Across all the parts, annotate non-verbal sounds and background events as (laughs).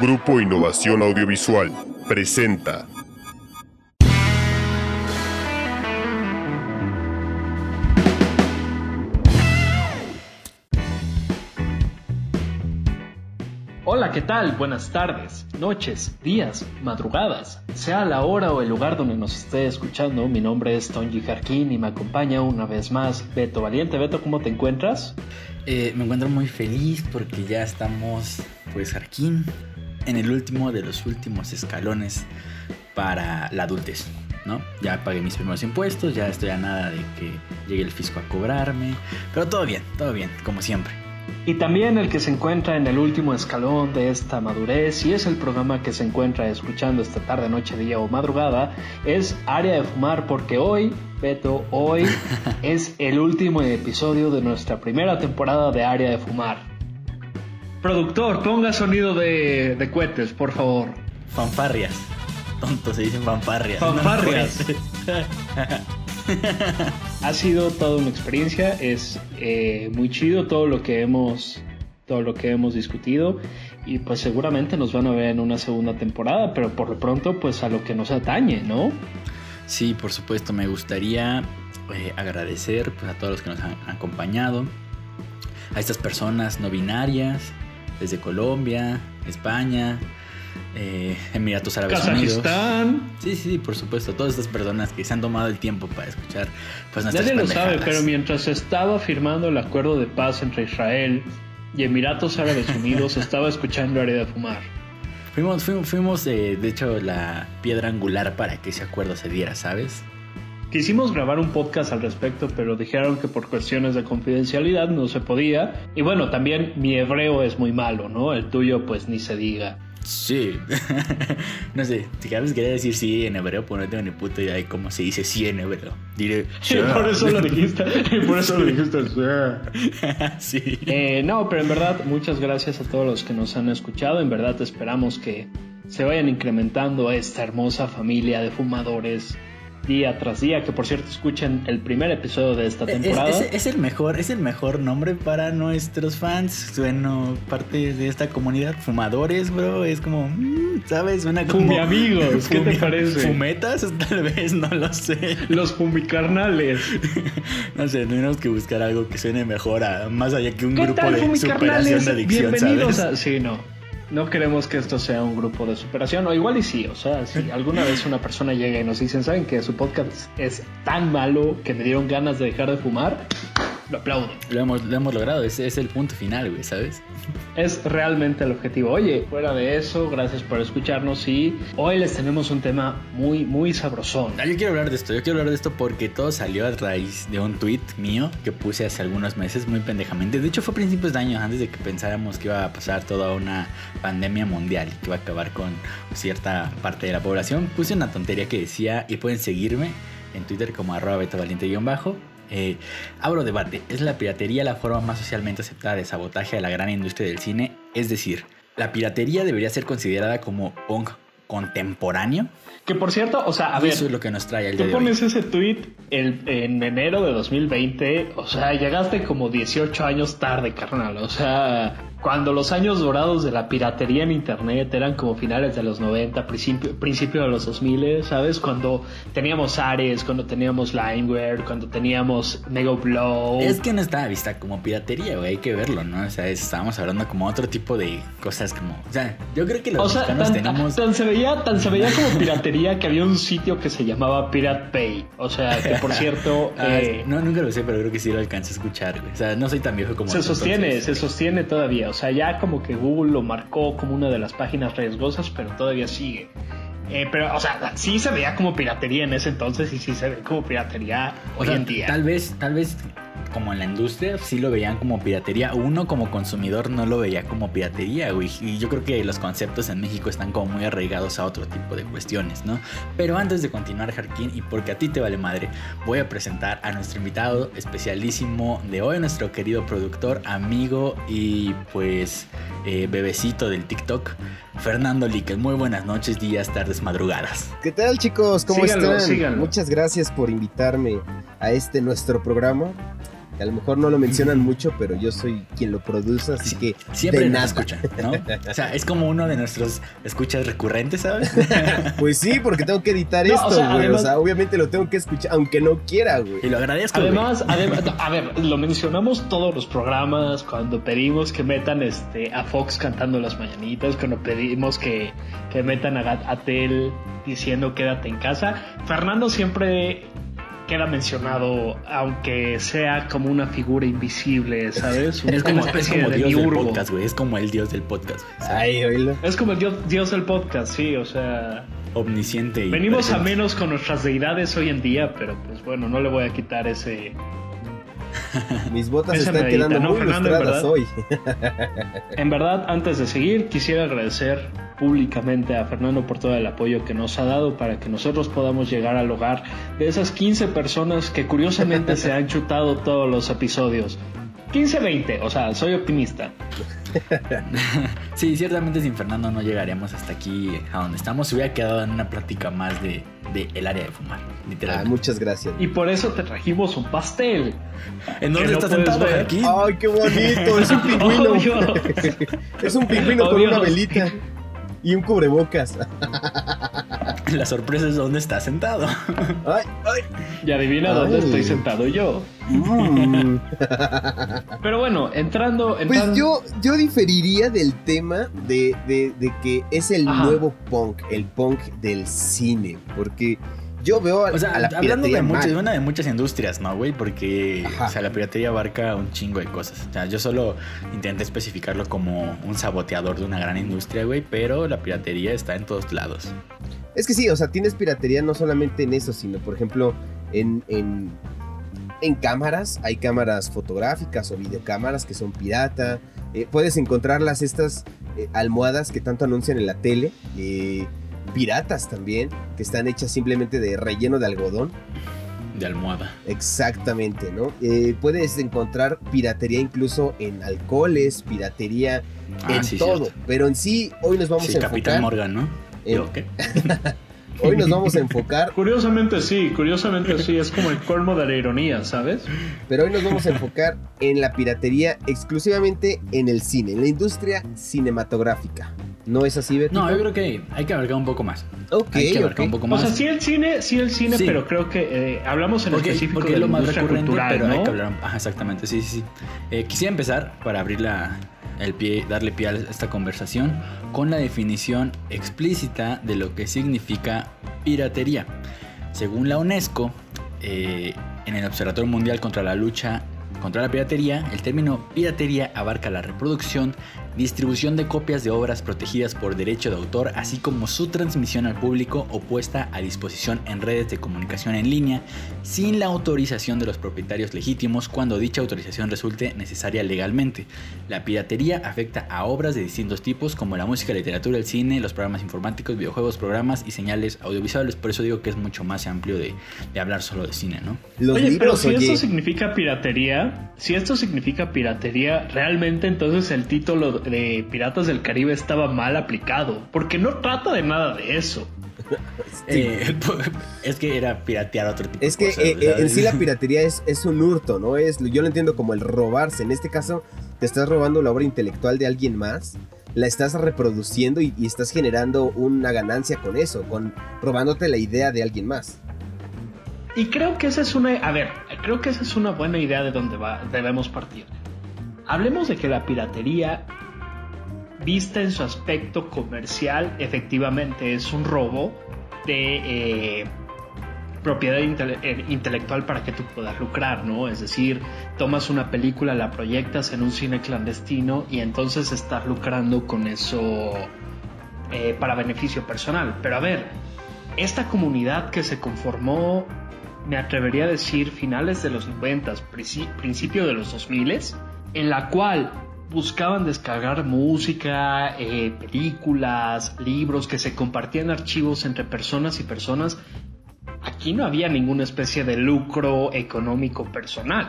Grupo Innovación Audiovisual presenta ¿qué tal? Buenas tardes, noches, días, madrugadas. Sea la hora o el lugar donde nos esté escuchando, mi nombre es Tonji Jarquín y me acompaña una vez más Beto Valiente. Beto, ¿cómo te encuentras? Eh, me encuentro muy feliz porque ya estamos, pues, Jarquín, en el último de los últimos escalones para la adultez. ¿no? Ya pagué mis primeros impuestos, ya estoy a nada de que llegue el fisco a cobrarme, pero todo bien, todo bien, como siempre. Y también el que se encuentra en el último escalón de esta madurez, y es el programa que se encuentra escuchando esta tarde, noche, día o madrugada, es Área de Fumar, porque hoy, Beto, hoy (laughs) es el último episodio de nuestra primera temporada de Área de Fumar. Productor, ponga sonido de, de cohetes, por favor. Fanfarrias. Tonto, se dicen fanfarrias. Fanfarrias. (laughs) ha sido toda una experiencia, es eh, muy chido todo lo que hemos todo lo que hemos discutido y pues seguramente nos van a ver en una segunda temporada, pero por lo pronto pues a lo que nos atañe, ¿no? Sí, por supuesto, me gustaría eh, agradecer pues, a todos los que nos han acompañado, a estas personas no binarias, desde Colombia, España, eh, (laughs) Emiratos Árabes Kazajistán. Unidos. Sí, sí, por supuesto. Todas estas personas que se han tomado el tiempo para escuchar pues nuestras Nadie lo sabe, pero mientras estaba firmando el acuerdo de paz entre Israel y Emiratos Árabes Unidos, (laughs) estaba escuchando Área de Fumar. Fuimos, fuimos, fuimos eh, de hecho, la piedra angular para que ese acuerdo se diera, ¿sabes? Quisimos grabar un podcast al respecto, pero dijeron que por cuestiones de confidencialidad no se podía. Y bueno, también mi hebreo es muy malo, ¿no? El tuyo pues ni se diga. Sí. (laughs) no sé, si Carlos quería decir sí en hebreo, pues no tengo ni puta idea de cómo se dice sí en hebreo. Diré. Sí. por eso lo dijiste. (laughs) por eso lo dijiste. (laughs) sí. Eh, no, pero en verdad, muchas gracias a todos los que nos han escuchado. En verdad, esperamos que se vayan incrementando esta hermosa familia de fumadores día tras día, que por cierto escuchen el primer episodio de esta temporada. Es, es, es, el mejor, es el mejor nombre para nuestros fans, bueno, parte de esta comunidad, fumadores, bro, es como, mm, ¿sabes? Suena como... (laughs) Fumi amigos, ¿qué fumi, te parece? ¿Fumetas? (laughs) Tal vez, no lo sé. Los fumicarnales. (laughs) no sé, tenemos que buscar algo que suene mejor, a, más allá que un grupo de superación de adicción, Bienvenidos ¿sabes? A... Sí, no. No queremos que esto sea un grupo de superación, o igual y sí, o sea, si alguna vez una persona llega y nos dicen, ¿saben que su podcast es tan malo que me dieron ganas de dejar de fumar? Lo aplaudo. Lo hemos, lo hemos logrado, ese es el punto final, güey, ¿sabes? Es realmente el objetivo. Oye, fuera de eso, gracias por escucharnos y hoy les tenemos un tema muy, muy sabrosón. Ah, yo quiero hablar de esto, yo quiero hablar de esto porque todo salió a raíz de un tweet mío que puse hace algunos meses muy pendejamente. De hecho fue a principios de año, antes de que pensáramos que iba a pasar toda una pandemia mundial que iba a acabar con cierta parte de la población. Puse una tontería que decía, y pueden seguirme en Twitter como arroba bajo eh, abro debate. ¿Es la piratería la forma más socialmente aceptada de sabotaje de la gran industria del cine? Es decir, ¿la piratería debería ser considerada como punk contemporáneo? Que por cierto, o sea, a ver. Eso es lo que nos trae el Tú día de pones hoy. ese tweet el, en enero de 2020, o sea, llegaste como 18 años tarde, carnal. O sea, cuando los años dorados de la piratería en internet eran como finales de los 90, principio, principio de los 2000, ¿sabes? Cuando teníamos Ares, cuando teníamos Limeware, cuando teníamos Mega Blow. Es que no estaba vista como piratería, güey, hay que verlo, ¿no? O sea, estábamos hablando como otro tipo de cosas como... O sea, yo creo que los o sea, mexicanos tan, tenemos... tan, se veía, tan se veía como piratería que había un sitio que se llamaba Pirate Bay. O sea, que por cierto... (laughs) Ah, eh, no, nunca lo sé, pero creo que sí lo alcancé a escuchar, güey. O sea, no soy tan viejo como se sostiene, entonces, se sostiene todavía. O sea, ya como que Google lo marcó como una de las páginas riesgosas, pero todavía sigue. Eh, pero, o sea, sí se veía como piratería en ese entonces y sí se ve como piratería O hoy sea, en día. Tal vez, tal vez como en la industria sí lo veían como piratería. Uno como consumidor no lo veía como piratería, güey. Y yo creo que los conceptos en México están como muy arraigados a otro tipo de cuestiones, ¿no? Pero antes de continuar, Jarquín, y porque a ti te vale madre, voy a presentar a nuestro invitado especialísimo de hoy, nuestro querido productor, amigo y pues eh, bebecito del TikTok, Fernando Líquez. Muy buenas noches, días, tardes, madrugadas. ¿Qué tal chicos? ¿Cómo Síganlo, están? síganlo. Muchas gracias por invitarme a este nuestro programa. A lo mejor no lo mencionan mucho, pero yo soy quien lo produce, así que siempre de nos nada. escuchan, ¿no? O sea, es como uno de nuestros escuchas recurrentes, ¿sabes? (laughs) Pues sí, porque tengo que editar No, esto, o güey. sea, O, sea, obviamente lo tengo que escuchar, aunque no quiera, güey. Y lo agradezco. Además, además, a ver, lo mencionamos todos los programas cuando pedimos que metan este a Fox cantando las mañanitas, cuando pedimos que, que metan a Gat- a Tel diciendo quédate en casa. Fernando siempre queda mencionado, aunque sea como una figura invisible, ¿sabes? es como, es especie como de Dios del podcast, güey. Es como el Dios del podcast, güey. ¿sabes? Ay, oílo. Es como el dios, dios del podcast, sí, o sea. Omnisciente y. Venimos a menos con nuestras deidades hoy en día, pero pues bueno, no le voy a quitar ese, (laughs) Mis botas están medita, quedando ¿no, muy Fernando, hoy. (laughs) En verdad, antes de seguir, quisiera agradecer públicamente a Fernando por todo el apoyo que nos ha dado para que nosotros podamos llegar al hogar de esas 15 personas que curiosamente se han (laughs) chutado todos los episodios. 15-20, o sea, soy optimista. (laughs) Sí, ciertamente sin Fernando no llegaríamos hasta aquí a donde estamos. Se hubiera quedado en una plática más de, de el área de fumar, Ah, literalmente. muchas gracias. Y por eso te trajimos un pastel. ¿En dónde no estás sentado ver. aquí? Ay, qué bonito, es un (laughs) pingüino. Oh, (laughs) es un pingüino Oh, con una velita y un cubrebocas. La sorpresa es dónde estás sentado. Ay, ay. Y adivina dónde estoy sentado yo. Mm. Pero bueno, entrando... Pues entrando yo, yo diferiría del tema de, de- de que es el Ajá. nuevo punk, el punk del cine, porque yo veo O sea, a la hablando de, muchas, mal. una de muchas industrias, ¿no, güey? Porque Ajá. o sea, la piratería abarca un chingo de cosas. O sea, yo solo intenté especificarlo como un saboteador de una gran industria, güey, pero la piratería está en todos lados. Es que sí, o sea, tienes piratería no solamente en eso, sino por ejemplo en, en, en cámaras, hay cámaras fotográficas o videocámaras que son pirata. Eh, puedes encontrarlas estas eh, almohadas que tanto anuncian en la tele, eh, piratas también, que están hechas simplemente de relleno de algodón. De almohada. Exactamente, ¿no? Eh, puedes encontrar piratería incluso en alcoholes, piratería Ah, en sí, todo. cierto. Pero en sí, hoy nos vamos Sí, a Capitán enfocar. Morgan, ¿no? en- Digo, ¿qué? (laughs) hoy nos vamos a enfocar Curiosamente sí, curiosamente sí, es como el colmo de la ironía, ¿sabes? Pero hoy nos vamos a enfocar en la piratería exclusivamente en el cine, en la industria cinematográfica. ¿No es así, Beto? No, yo creo que hay que abarcar un poco más. Ok, hay que abarcar un poco O más. sea, sí el cine, sí el cine, Sí. pero creo que eh, hablamos en porque, específico porque de es la lo más recurrente, cultural, pero hay ¿no? que hablar. Ajá, exactamente, sí, sí, sí. Eh, quisiera empezar para abrir la, el pie, darle pie a esta conversación con la definición explícita de lo que significa piratería. Según la UNESCO, eh, en el Observatorio Mundial contra la Lucha contra la Piratería, el término piratería abarca la reproducción, distribución de copias de obras protegidas por derecho de autor, así como su transmisión al público o puesta a disposición en redes de comunicación en línea sin la autorización de los propietarios legítimos cuando dicha autorización resulte necesaria legalmente. La piratería afecta a obras de distintos tipos como la música, la literatura, el cine, los programas informáticos, videojuegos, programas y señales audiovisuales. Por eso digo que es mucho más amplio de, de hablar solo de cine, ¿no? Los Oye, pero si oye. esto significa piratería, si esto significa piratería, realmente entonces el título de Piratas del Caribe estaba mal aplicado, porque no trata de nada de eso. (laughs) Eh, es que era piratear otro tipo Es de que cosas. eh, eh, en sí la (laughs) piratería es, es un hurto, ¿no? Es, yo lo entiendo como el robarse. En este caso, te estás robando la obra intelectual de alguien más, la estás reproduciendo y, y estás generando una ganancia con eso, con robándote la idea de alguien más. Y creo que esa es una, a ver, creo que esa es una buena idea de donde va, debemos partir. Hablemos de que la piratería, vista en su aspecto comercial, efectivamente es un robo de eh, propiedad eh, intelectual para que tú puedas lucrar, ¿no? Es decir, tomas una película, la proyectas en un cine clandestino y entonces estás lucrando con eso eh, para beneficio personal. Pero a ver, esta comunidad que se conformó, me atrevería a decir, finales de los 90, princi- principio de los 2000, en la cual buscaban descargar música, eh, películas, libros, que se compartían archivos entre personas y personas, aquí no había ninguna especie de lucro económico personal.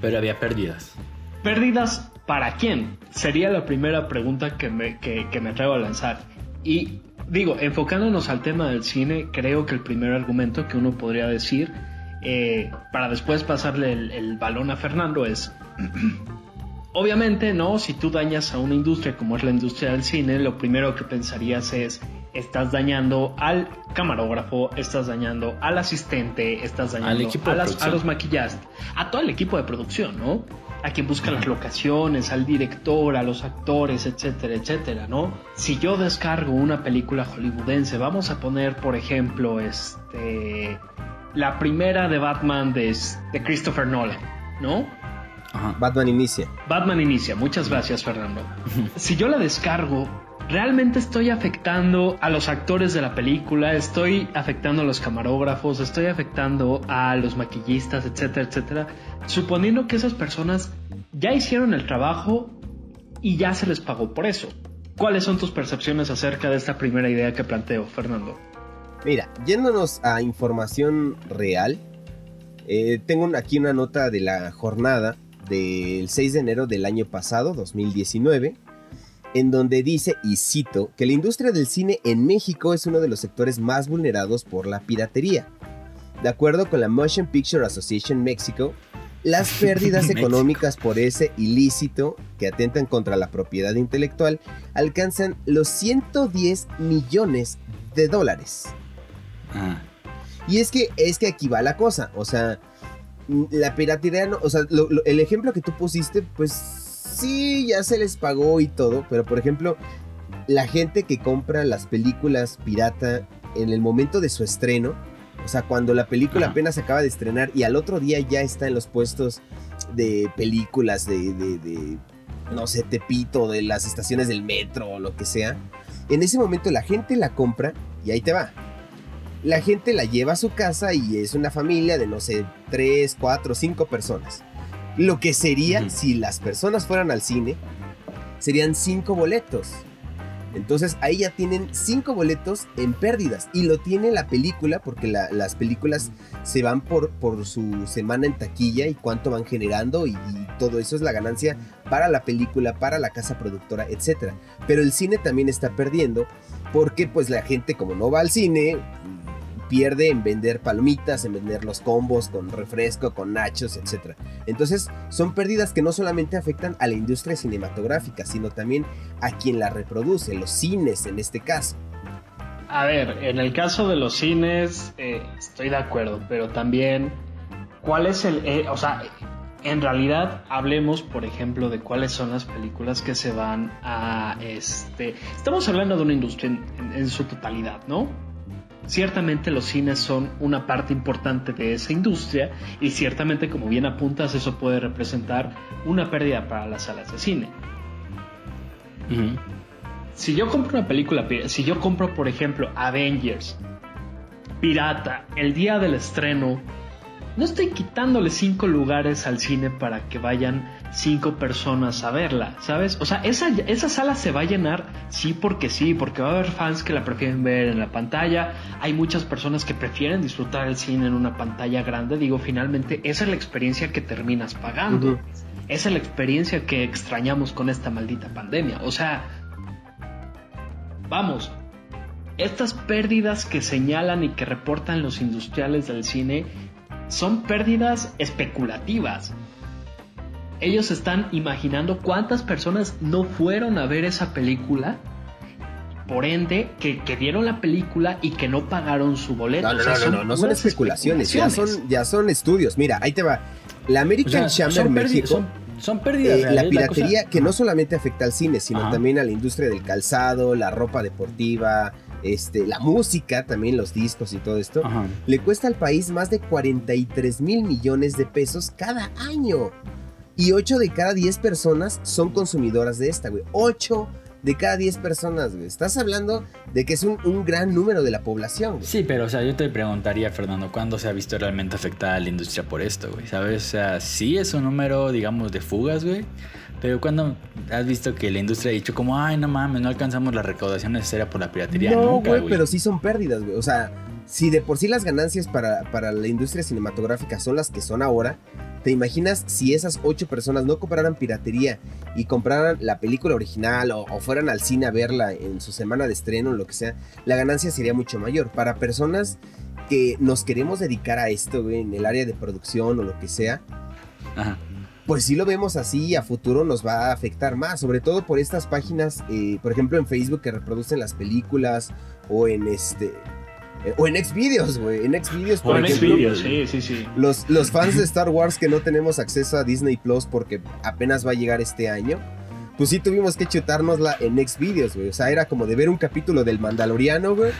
Pero había pérdidas. ¿Pérdidas para quién? Sería la primera pregunta que me, que, que me atrevo a lanzar. Y digo, enfocándonos al tema del cine, creo que el primer argumento que uno podría decir eh, para después pasarle el, el balón a Fernando, es... (clears throat) Obviamente, ¿no? Si tú dañas a una industria como es la industria del cine, lo primero que pensarías es, estás dañando al camarógrafo, estás dañando al asistente, estás dañando Al equipo a, las- a los maquillistas, a todo el equipo de producción, ¿no? A quien busca las locaciones, al director, a los actores, etcétera, etcétera, ¿no? Si yo descargo una película hollywoodense, vamos a poner, por ejemplo, este... La primera de Batman de, de Christopher Nolan, ¿no? Ajá. Batman inicia. Batman inicia, muchas gracias Fernando. (laughs) Si yo la descargo, realmente estoy afectando a los actores de la película, estoy afectando a los camarógrafos, estoy afectando a los maquillistas, etcétera, etcétera, suponiendo que esas personas ya hicieron el trabajo y ya se les pagó por eso. ¿Cuáles son tus percepciones acerca de esta primera idea que planteo, Fernando? Mira, yéndonos a información real, eh, tengo aquí una nota de la jornada del 6 de enero del año pasado, 2019, en donde dice, y cito, que la industria del cine en México es uno de los sectores más vulnerados por la piratería. De acuerdo con la Motion Picture Association (laughs) México, las pérdidas económicas por ese ilícito que atentan contra la propiedad intelectual alcanzan los 110 millones de dólares. Ajá. Y es que, es que aquí va la cosa, o sea, la piratería, no- o sea, lo- lo- el ejemplo que tú pusiste, pues sí, ya se les pagó y todo, pero por ejemplo, la gente que compra las películas pirata en el momento de su estreno, o sea, cuando la película apenas acaba de estrenar y al otro día ya está en los puestos de películas de, de, de, no sé, Tepito, de las estaciones del metro o lo que sea, en ese momento la gente la compra y ahí te va. La gente la lleva a su casa y es una familia de, no sé, 3, 4, 5 personas. Lo que sería, si las personas fueran al cine, serían 5 boletos. Entonces ahí ya tienen 5 boletos en pérdidas. Y lo tiene la película, porque la- las películas se van por, por su semana en taquilla y cuánto van generando. Y, y todo eso es la ganancia para la película, para la casa productora, etc. Pero el cine también está perdiendo porque pues la gente como no va al cine pierde en vender palomitas, en vender los combos con refresco, con nachos, etc. Entonces son pérdidas que no solamente afectan a la industria cinematográfica, sino también a quien la reproduce, los cines en este caso. A ver, en el caso de los cines, eh, estoy de acuerdo, pero también, ¿cuál es el... eh, o sea, en realidad hablemos, por ejemplo, de cuáles son las películas que se van a... Este, estamos hablando de una industria en, su totalidad, ¿no? Ciertamente los cines son una parte importante de esa industria y ciertamente, como bien apuntas, eso puede representar una pérdida para las salas de cine. Si yo compro una película, si yo compro, por ejemplo, Avengers, Pirata, el día del estreno, no estoy quitándole cinco lugares al cine para que vayan cinco personas a verla, ¿sabes? O sea, esa, esa sala se va a llenar, sí, porque sí, porque va a haber fans que la prefieren ver en la pantalla. Hay muchas personas que prefieren disfrutar el cine en una pantalla grande. Digo, finalmente, esa es la experiencia que terminas pagando. Esa es la experiencia que extrañamos con esta maldita pandemia. O sea, vamos, estas pérdidas que señalan y que reportan los industriales del cine son pérdidas especulativas. Ellos están imaginando cuántas personas no fueron a ver esa película, por ende, que, que vieron la película y que no pagaron su boleto. No, no, O sea, no, no, no, no son especulaciones, ya son, ya son estudios. Mira, ahí te va. La O American sea, Chamber son, pérdi- México. son, son pérdidas Eh, la piratería cosa- que no solamente afecta al cine, sino Ajá. también a la industria del calzado, la ropa deportiva, este, la música, también los discos y todo esto, Ajá. le cuesta al país más de 43 mil millones de pesos cada año. Y 8 de cada 10 personas son consumidoras de esta, güey. 8 de cada 10 personas, güey. Estás hablando de que es un, un gran número de la población, güey. Sí, pero o sea, yo te preguntaría, Fernando, ¿cuándo se ha visto realmente afectada la industria por esto, güey? ¿Sabes? O sea, sí es un número, digamos, de fugas, güey. Pero cuando has visto que la industria ha dicho como, ay, no mames, no alcanzamos la recaudación necesaria por la piratería. No, güey. pero sí son pérdidas, güey. O sea, si de por sí las ganancias para, para la industria cinematográfica son las que son ahora, ¿te imaginas si esas ocho personas no compraran piratería y compraran la película original o, o fueran al cine a verla en su semana de estreno o lo que sea? La ganancia sería mucho mayor. Para personas que nos queremos dedicar a esto, güey, en el área de producción o lo que sea, Ajá. Pues sí lo vemos así y a futuro nos va a afectar más, sobre todo por estas páginas, eh, por ejemplo en Facebook que reproducen las películas o en este... eh, o en Xvideos, güey. En Xvideos, por O en ejemplo. Xvideos, sí, sí, sí. Los, los fans de Star Wars que no tenemos acceso a Disney Plus porque apenas va a llegar este año, pues sí tuvimos que chutárnosla en Xvideos, güey. O sea, era como de ver un capítulo del Mandaloriano, güey,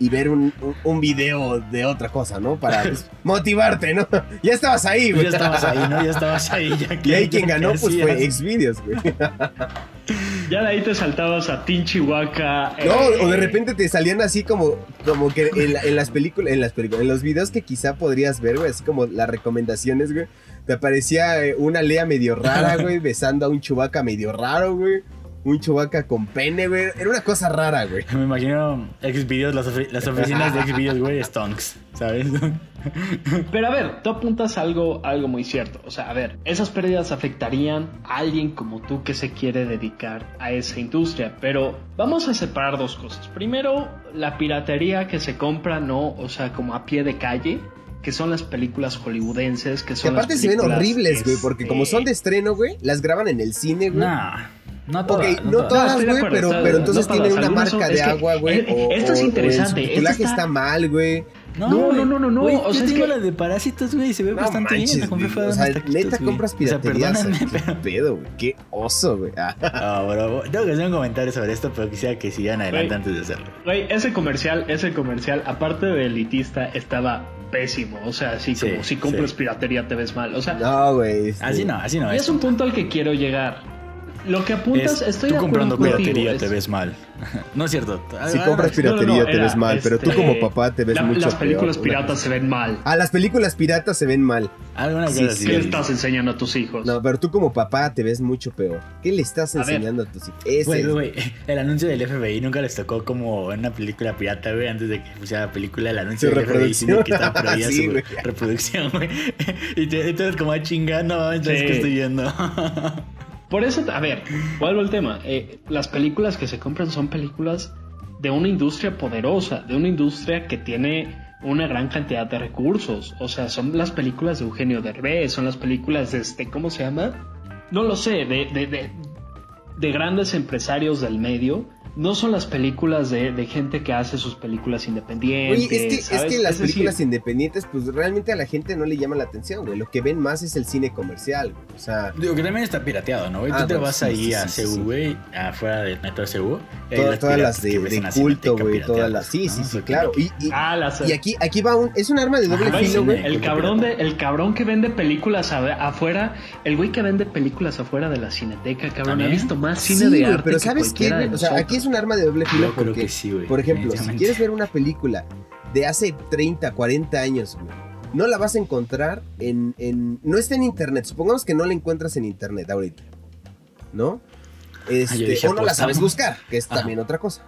y ver un, un, un video de otra cosa, ¿no? Para pues, (laughs) motivarte, ¿no? (laughs) Ya estabas ahí, Pues güey. ya estabas ahí, ¿no? Ya estabas ahí. Ya Y que- ahí quien ganó, que pues fue. Xvideos, güey. (laughs) Ya de ahí te saltabas a Team Chihuahua. No, eh, o de repente te salían así como, como que en, la- en las películas, en las películas, en los videos que quizá podrías ver, güey, así como las recomendaciones, güey. Te aparecía eh, una Lea medio rara, (laughs) güey, besando a un chubaca medio raro, güey. Un chubaca con pene, güey. Era una cosa rara, güey. Me imagino Xvideos, las, ofi- las oficinas de Xvideos, güey, stonks, ¿sabes? (laughs) Pero a ver, tú apuntas algo, algo muy cierto. O sea, a ver, esas pérdidas afectarían a alguien como tú que se quiere dedicar a esa industria. Pero vamos a separar dos cosas. Primero, la piratería que se compra, no, o sea, como a pie de calle, que son las películas hollywoodenses, que Que son aparte las se ven horribles, güey, porque este, como son de estreno, güey, las graban en el cine, güey. no, no Ok, todas. no todas. güey, pero, pero entonces no tienen una marca son- de que, agua, güey. eh, o- esto es interesante, El esto subtitulaje está- está mal, güey. No, no, no, no, no, o sea, es tengo que- la de Parásitos, güey, y se ve No bastante manches, bien. La compré güey. fuera O de sea, taquitos, neta compras O sea, perdónenme, (laughs) ¿Qué pedo, güey? Qué oso, güey. Ah. (laughs) Ah, bro, tengo que hacer un comentario sobre esto, pero quisiera que sigan adelante antes de hacerlo. Güey, ese comercial, ese comercial, aparte de elitista, estaba pésimo. O sea, así Sí, como si compras sí. piratería te ves mal. O sea, No, güey. Así no, así no y es un punto al que quiero llegar. Lo que apuntas, Es, estoy tú de comprando contigo, piratería es- te ves mal. (laughs) no es cierto. Si Ah, compras ah, piratería No, no, no, te era, ves mal, pero tú este, como papá te ves la- mucho Las películas peor. piratas se ven mal. Ah, las películas piratas se ven mal. Alguna cosa Sí, así. ¿Qué le sí. estás enseñando a tus hijos? No, pero tú como papá te ves mucho peor. ¿Qué le estás A ver. enseñando a tus hijos? Ese Güey, es- (laughs) el anuncio del FBI nunca les tocó como en una película pirata, güey, antes de que pusiera la película, el anuncio del FBI diciendo que estaba (laughs) Sí, su güey. reproducción, güey. Y te- entonces como a chingar, no, entonces Sí. que estoy viendo. Por eso, a ver, vuelvo al tema. Eh, las películas que se compran son películas de una industria poderosa, de una industria que tiene una gran cantidad de recursos. O sea, son las películas de Eugenio Derbez, son las películas de este, ¿cómo se llama? No lo sé, de, de, de, de grandes empresarios del medio. No son las películas de, de gente que hace sus películas independientes. Oye, es que, es ¿sabes? que las Es decir, películas independientes, pues realmente a la gente no le llama la atención, güey. Lo que ven más es el cine comercial, güey. O sea, Digo que también está pirateado, ¿no, güey? Ah, Tú te bueno, vas sí, ahí sí, a sí, CU, sí. güey, afuera del metro de CU. todas, todas piratas las de, de culto, güey. Todas las. Sí, sí, ¿no? sí, Porque- claro. Y, y, Ah, las, y aquí, aquí va un. Es un arma de doble Ajá, filo, sí, güey. El cabrón, de, el cabrón que vende películas a- afuera, el güey que vende películas afuera de la cineteca, cabrón, ha visto más Sí, cine de arte. pero ¿sabes qué, güey? O sea, aquí es un arma de doble filo Yo creo porque, que sí, güey. por ejemplo, si quieres ver una película de hace 30, 40 años, güey, no la vas a encontrar en, en- No está en internet. Supongamos que no la encuentras en internet ahorita. ¿No? Este, Ah, dije, o no la sabes buscar, que es Ajá. también otra cosa.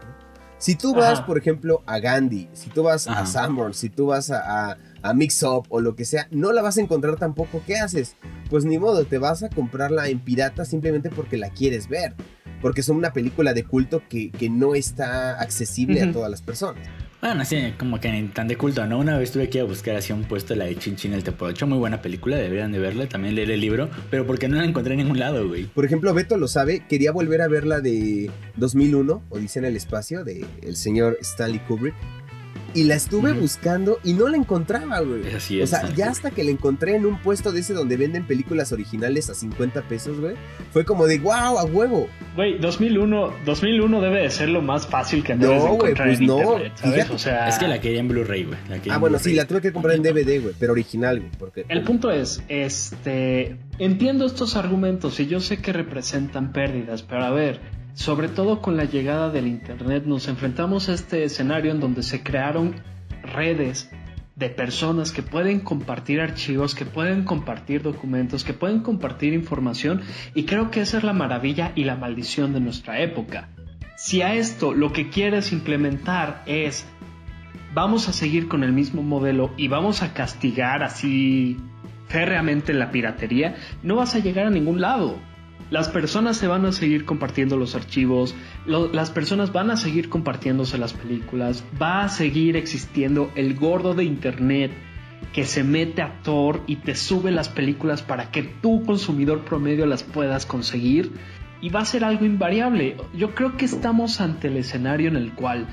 Si tú vas, Ajá. por ejemplo, a Gandhi, si tú vas a. Sanborn, si tú vas a, a, a Mix Up o lo que sea, no la vas a encontrar tampoco. ¿Qué haces? Pues ni modo, te vas a comprarla en pirata simplemente porque la quieres ver. Porque es una película de culto que, que no está accesible a Ujú. todas las personas. Bueno, así como que tan de culto, ¿no? Una vez tuve que ir a buscar así un puesto la de Chin Chin el Tepocho. Muy buena película, deberían de verla. También leer el libro, pero porque no la encontré en ningún lado, güey. Por ejemplo, Beto lo sabe, quería volver a ver la de 2001, Odisea en el espacio, de el señor Stanley Kubrick. Y la estuve Ujú. buscando y no la encontraba, güey. Es así, O es, sea, Stanley ya hasta que la encontré en un puesto de ese donde venden películas originales a 50 pesos, güey, fue como de wow, a huevo. Güey, 2001, 2001 debe de ser lo más fácil que debes No, encontrar pues en no. internet, ¿sabes? O sea, Es que la quería en Blu-ray, güey. Ah, en bueno, sí, la tuve que comprar en DVD, güey, pero original, güey, porque El punto es, este, entiendo estos argumentos y yo sé que representan pérdidas, pero a ver, sobre todo con la llegada del Internet nos enfrentamos a este escenario en donde se crearon redes de personas que pueden compartir archivos, que pueden compartir documentos, que pueden compartir información y creo que esa es la maravilla y la maldición de nuestra época. Si a esto lo que quieres implementar es vamos a seguir con el mismo modelo y vamos a castigar así férreamente la piratería, no vas a llegar a ningún lado. Las personas se van a seguir compartiendo los archivos, las personas van a seguir compartiéndose las películas, va a seguir existiendo el gordo de internet que se mete a Thor y te sube las películas para que tú, consumidor promedio, las puedas conseguir. Y va a ser algo invariable. Yo creo que estamos ante el escenario en el cual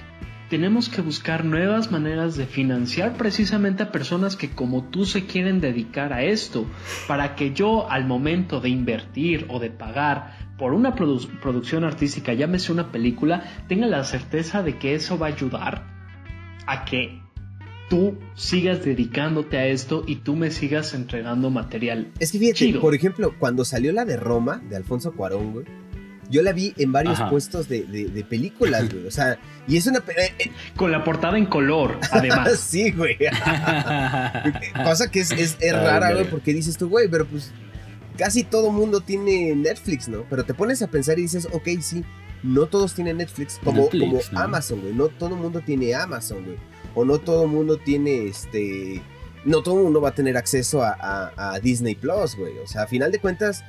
tenemos que buscar nuevas maneras de financiar precisamente a personas que como tú se quieren dedicar a esto, para que yo al momento de invertir o de pagar por una producción artística, llámese una película, tenga la certeza de que eso va a ayudar a que tú sigas dedicándote a esto y tú me sigas entregando material. Es que fíjate, por ejemplo, cuando salió la de Roma, de Alfonso Cuarón, güey, yo la vi en varios puestos de, de, películas, güey. O sea, y es una. Eh, eh, Con la portada en color, además. (laughs) sí, güey. (laughs) Cosa que es, es, rara, güey, porque dices tú, güey, pero pues casi todo mundo tiene Netflix, ¿no? Pero te pones a pensar y dices, ok, sí, no todos tienen Netflix, como, como Amazon, güey. No todo el mundo tiene Amazon, güey o no todo el mundo tiene este. No todo el mundo va a tener acceso a, Disney Plus, güey. O sea, a final de cuentas,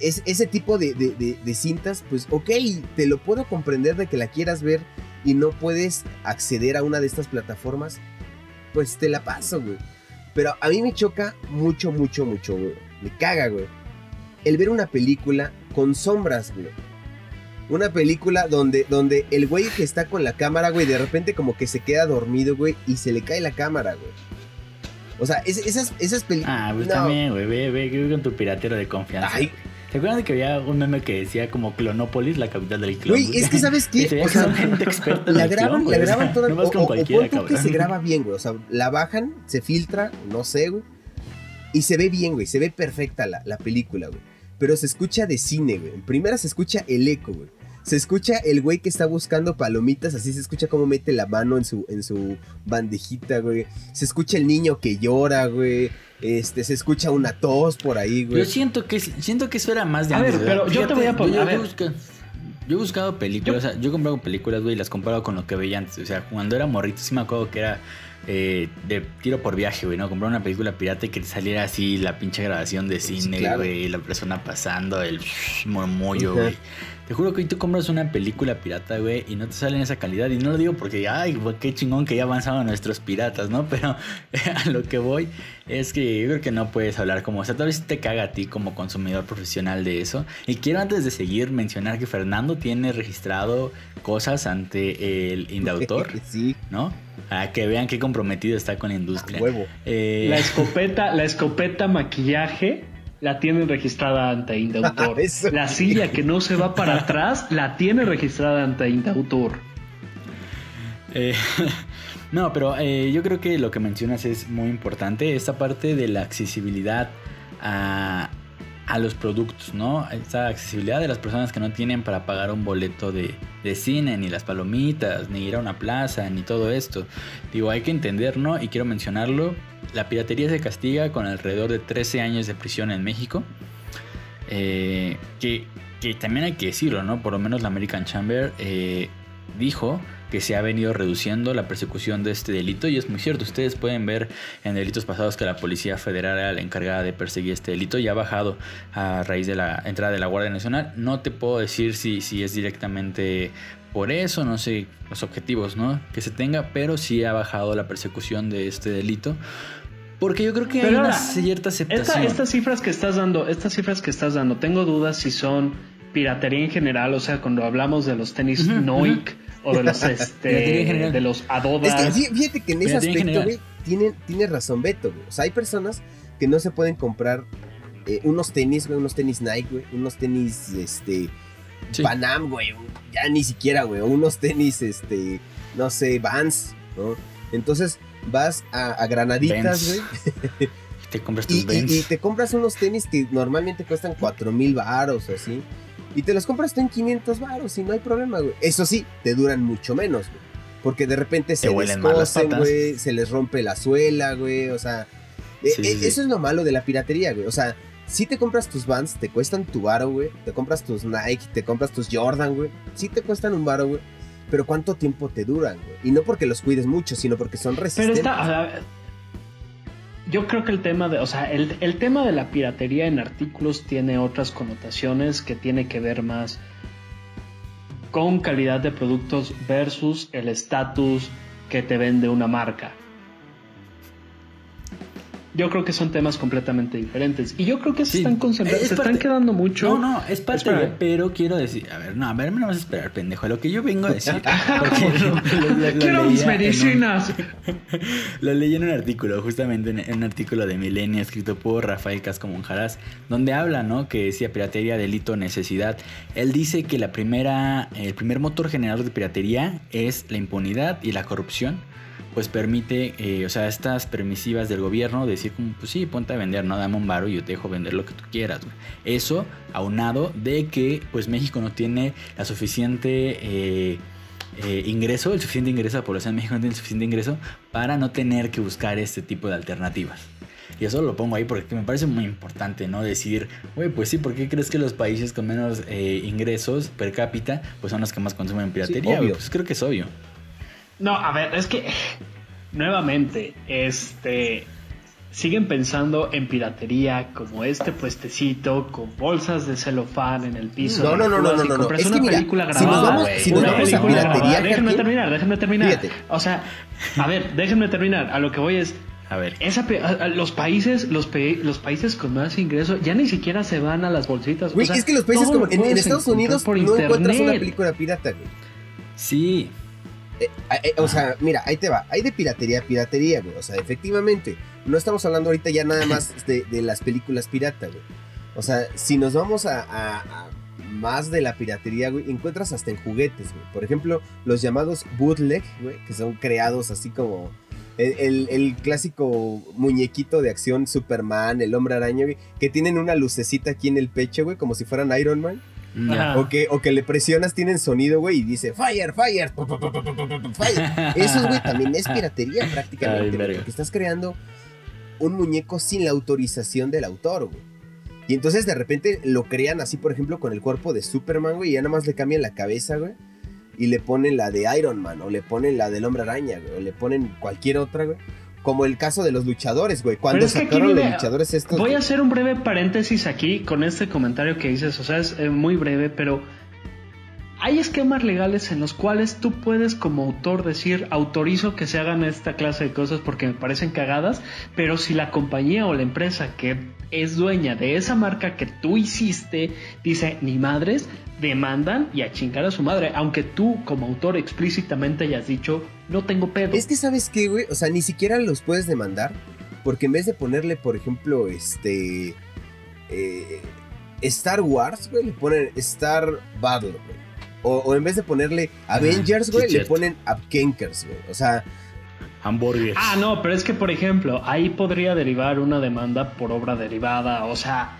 es, ese tipo de, de, cintas, pues ok, te lo puedo comprender de que la quieras ver y no puedes acceder a una de estas plataformas, pues te la paso, güey. Pero a mí me choca mucho, mucho, mucho, güey. Me caga, güey. El ver una película con sombras, güey una película donde, donde el güey que está con la cámara, güey, de repente como que se queda dormido, güey, y se le cae la cámara, güey. O sea, esas, esas películas. Ah, pues también, güey, ve, ve, con tu piratero de confianza. Ay. ¿Te acuerdas de que había un meme que decía como Clonópolis, la capital del clon? Güey, es que sabes qué, (laughs) o sea, gente experta la graban, la graban toda, no o, con o, que se graba bien, güey, o sea, la bajan, se filtra, no sé, güey, y se ve bien, güey, se ve perfecta la, la película, güey, pero se escucha de cine, güey, en primera se escucha el eco, güey, se escucha el güey que está buscando palomitas, así se escucha cómo mete la mano en su, en su bandejita, güey. Se escucha el niño que llora, güey. Este, se escucha una tos por ahí, güey. Yo siento que, siento que eso era más de A ver, pero yo te voy a poner. Yo, he buscado películas, yo, o sea, yo he comprado películas, güey, y las comparo con lo que veía antes. O sea, cuando era morrito, sí me acuerdo que era eh, de tiro por viaje, güey, ¿no? Comprar una película pirata y que te saliera así la pinche grabación de cine, güey, la persona pasando, el murmullo, güey. Te juro que hoy tú compras una película pirata, güey, y no te sale en esa calidad. Y no lo digo porque, ay, güey, qué chingón que ya avanzaban nuestros piratas, ¿no? (laughs) Pero a lo que voy es que yo creo que no puedes hablar como, o sea, tal vez te caga a ti como consumidor profesional de eso. Y quiero antes de seguir mencionar que Fernando tiene registrado cosas ante el (laughs) Indautor, sí. ¿no? A que vean qué comprometido está con la industria. huevo. Eh, la (laughs) escopeta, la escopeta maquillaje la tiene registrada ante Indautor. (laughs) la silla que no se va para (laughs) atrás la tiene registrada ante Indautor. Eh, (laughs) no, pero eh, yo creo que lo que mencionas es muy importante. Esta parte de la accesibilidad a, a los productos, ¿no? Esta accesibilidad de las personas que no tienen para pagar un boleto de, de, cine, ni las palomitas, ni ir a una plaza, ni todo esto. Digo, hay que entender, ¿no? Y quiero mencionarlo, la piratería se castiga con alrededor de 13 años de prisión en México. Eh, que, que, también hay que decirlo, ¿no? Por lo menos la American Chamber eh, dijo que se ha venido reduciendo la persecución de este delito y es muy cierto, ustedes pueden ver en delitos pasados que la Policía Federal era la encargada de perseguir este delito y ha bajado a raíz de la entrada de la Guardia Nacional. No te puedo decir si, si es directamente por eso, no sé los objetivos ¿no? que se tenga, pero sí ha bajado la persecución de este delito. Porque yo creo que hay una cierta aceptación. estas cifras que estás dando, estas cifras que estás dando, tengo dudas si son piratería en general, o sea, cuando hablamos de los tenis Noik o de los (laughs) este de los Adodas. fíjate que en ese aspecto, güey, tiene, tiene razón Beto, güey. O sea, hay personas que no se pueden comprar eh, unos tenis, güey, unos tenis Nike, güey, unos tenis este Panam, güey, ya ni siquiera, güey, unos tenis este no sé, Vans, ¿no? Entonces, vas a, Granaditas, güey. (laughs) te compras tus y, y, te compras unos tenis que normalmente cuestan 4 mil baros o así. Y te los compras tú en 500 baros y no hay problema, güey. Eso sí, te duran mucho menos, güey. Porque de repente se descosen, güey. Se les rompe la suela, güey. O sea, e, e, eso es lo malo de la piratería, güey. O sea, si te compras tus Vans, te cuestan tu baro, güey. Te compras tus Nike, te compras tus Jordan, güey. Sí te cuestan un baro, güey. Pero ¿cuánto tiempo te duran, güey? Y no porque los cuides mucho, sino porque son resistentes. Pero está... yo creo que el tema de, o sea, el, el, tema de la piratería en artículos tiene otras connotaciones que tiene que ver más con calidad de productos versus el estatus que te vende una marca. Yo creo que son temas completamente diferentes. Y yo creo que se están concentrando, se están quedando mucho. No, no, es parte de, pero quiero decir, a ver, no, a ver, no vas a esperar, pendejo. Lo que yo vengo a decir. (laughs) quiero mis medicinas. (laughs) lo leí en un artículo, justamente en, un artículo de Milenia escrito por Rafael Casco Monjaras, donde habla, ¿no? Que decía piratería, delito, necesidad. Él dice que la primera, el primer motor generador de piratería es la impunidad y la corrupción pues permite, eh, o sea, estas permisivas del gobierno decir como, pues sí, ponte a vender, no dame un baro y yo te dejo vender lo que tú quieras. Eso aunado de que pues México no tiene la suficiente eh, eh, ingreso, el suficiente ingreso, la población de México no tiene el suficiente ingreso para no tener que buscar este tipo de alternativas. Y eso lo pongo ahí porque me parece muy importante, ¿no? Decir, güey, pues sí, ¿por qué crees que los países con menos ingresos per cápita, pues son los que más consumen piratería? pues creo que es obvio. No, a ver, es que nuevamente, este siguen pensando en piratería como este puestecito con bolsas de celofán en el piso. No, no, no, no, no, no, no. Es una película grabada. Si nos vamos, a piratería, déjenme terminar, déjenme terminar. O sea, a ver, déjenme terminar. A lo que voy es a ver. Esa, los países, los, los países con más ingresos ya ni siquiera se van a las bolsitas. Güey, es que los países como en, Estados Unidos no encuentras una película pirata, güey. Sí, eh, eh, o sea, mira, ahí te va. Hay de piratería, piratería, güey. O sea, efectivamente. No estamos hablando ahorita ya nada más de, las películas pirata, güey. O sea, si nos vamos a, más de la piratería, güey, encuentras hasta en juguetes, güey. Por ejemplo, los llamados bootleg, güey, que son creados así como el, el, clásico muñequito de acción Superman, el hombre araña, güey, que tienen una lucecita aquí en el pecho, güey, como si fueran Iron Man. O, que, o que le presionas, tienen sonido, güey, y dice fire, fire, fire. (laughs) Eso, güey, también es piratería prácticamente, porque estás creando un muñeco sin la autorización del autor, güey. Y entonces de repente lo crean así, por ejemplo, con el cuerpo de Superman, güey, y ya nada más le cambian la cabeza, güey. Y le ponen la de Iron Man, o le ponen la del Hombre Araña, güey, o le ponen cualquier otra, güey como el caso de los luchadores, güey. Cuando sacaron los luchadores estos. Voy a hacer un breve paréntesis aquí con este comentario que dices. O sea, es eh, muy breve, pero hay esquemas legales en los cuales tú puedes como autor decir autorizo que se hagan esta clase de cosas porque me parecen cagadas, pero si la compañía o la empresa que es dueña de esa marca que tú hiciste dice ni madres, demandan y a chingar a su madre, aunque tú como autor explícitamente hayas dicho no tengo pedo. Es que sabes qué, güey, o sea, ni siquiera los puedes demandar, porque en vez de ponerle, por ejemplo, este... Eh, Star Wars, güey, le ponen Star Battle, güey. O, en vez de ponerle Avengers, güey, le ponen Upkenkers, güey. O sea... Hamburgers. Ah, no, pero es que, por ejemplo, ahí podría derivar una demanda por obra derivada. O sea,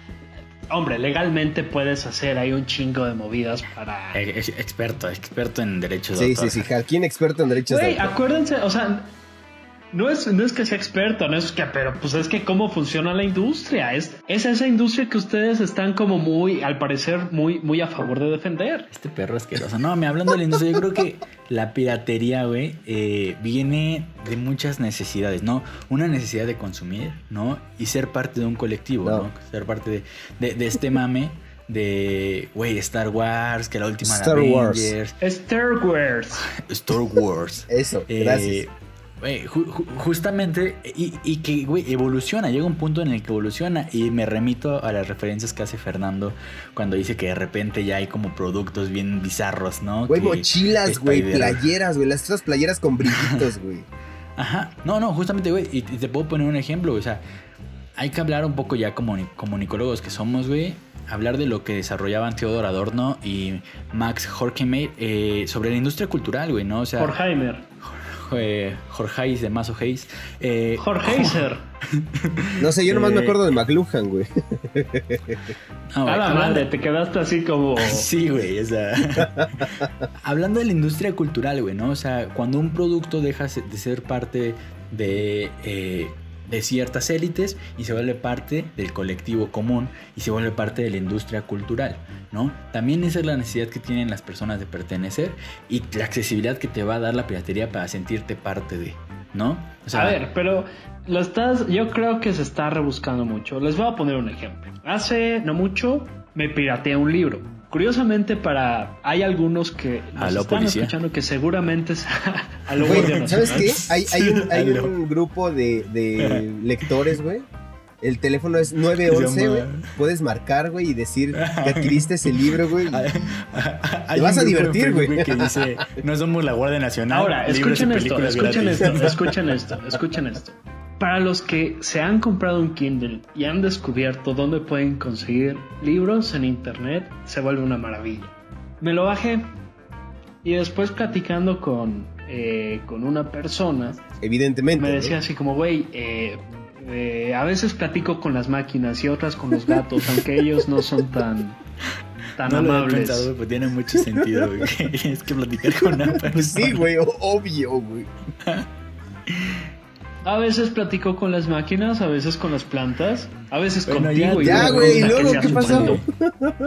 hombre, legalmente puedes hacer ahí un chingo de movidas para. Experto, experto en derechos de autor. Sí, sí, sí. ¿Quién experto en derechos de autor? acuérdense, o sea, no es, no es que sea experto, no es que, pero pues es que cómo funciona la industria. Es, es esa industria que ustedes están como muy, al parecer, muy, muy a favor de defender. Este perro asqueroso. No, me hablando de la industria, yo creo que la piratería, güey, eh, viene de muchas necesidades, ¿no? Una necesidad de consumir, ¿no? Y ser parte de un colectivo, ¿no? Ser parte de, de, este mame de, güey, Star Wars, que la última Star Avengers. Wars. Star Wars. Star Wars. Eso, gracias. Eh, justamente, y, que, güey, evoluciona, llega un punto en el que evoluciona y me remito a las referencias que hace Fernando cuando dice que de repente ya hay como productos bien bizarros, ¿no? Güey, mochilas, güey, playeras, güey, las otras playeras con brillitos, güey. Ajá, no, no, justamente, güey, y, te puedo poner un ejemplo, o sea, hay que hablar un poco ya como comunicólogos que somos, güey, hablar de lo que desarrollaban Theodor Adorno y Max Horkheimer eh, sobre la industria cultural, güey, ¿no? O sea... Horkheimer. Eh, Jorge de Mazo Hayes. Eh, Jorge (laughs) No sé, yo nomás me eh, acuerdo de McLuhan, güey. No, madre, te quedaste así como. (laughs) Sí, güey, o sea. (laughs) hablando de la industria cultural, güey, ¿no? O sea, cuando un producto deja de ser parte de eh, de ciertas élites y se vuelve parte del colectivo común y se vuelve parte de la industria cultural, ¿no? También esa es la necesidad que tienen las personas de pertenecer y la accesibilidad que te va a dar la piratería para sentirte parte de, ¿no? O a ver, pero lo estás, yo creo que se está rebuscando mucho. Les voy a poner un ejemplo. Hace no mucho me pirateé un libro. Curiosamente para hay algunos que nos están escuchando que seguramente a lo ¿Sabes qué? Hay, hay, un, hay (laughs) un, grupo de, de (laughs) lectores, güey, el teléfono es 911, güey. Puedes marcar, güey, y decir que adquiriste ese libro, güey. (laughs) Te vas a divertir, güey. Que dice, no somos la Guardia Nacional. Ahora, escuchen esto, escuchen esto, escuchen esto, escuchen esto. Para los que se han comprado un Kindle y han descubierto dónde pueden conseguir libros en internet, se vuelve una maravilla. Me lo bajé y después platicando con, eh, con una persona, evidentemente, me decía así como, güey, eh, eh, a veces platico con las máquinas y otras con los gatos, aunque ellos no son tan, tan amables. pues tiene mucho sentido, (laughs) güey. (laughs) Tienes que platicar con una persona. Sí, güey, obvio, güey. (laughs) A veces platico con las máquinas, a veces con las plantas, a veces contigo. Ya, güey, ¿y luego qué pasó?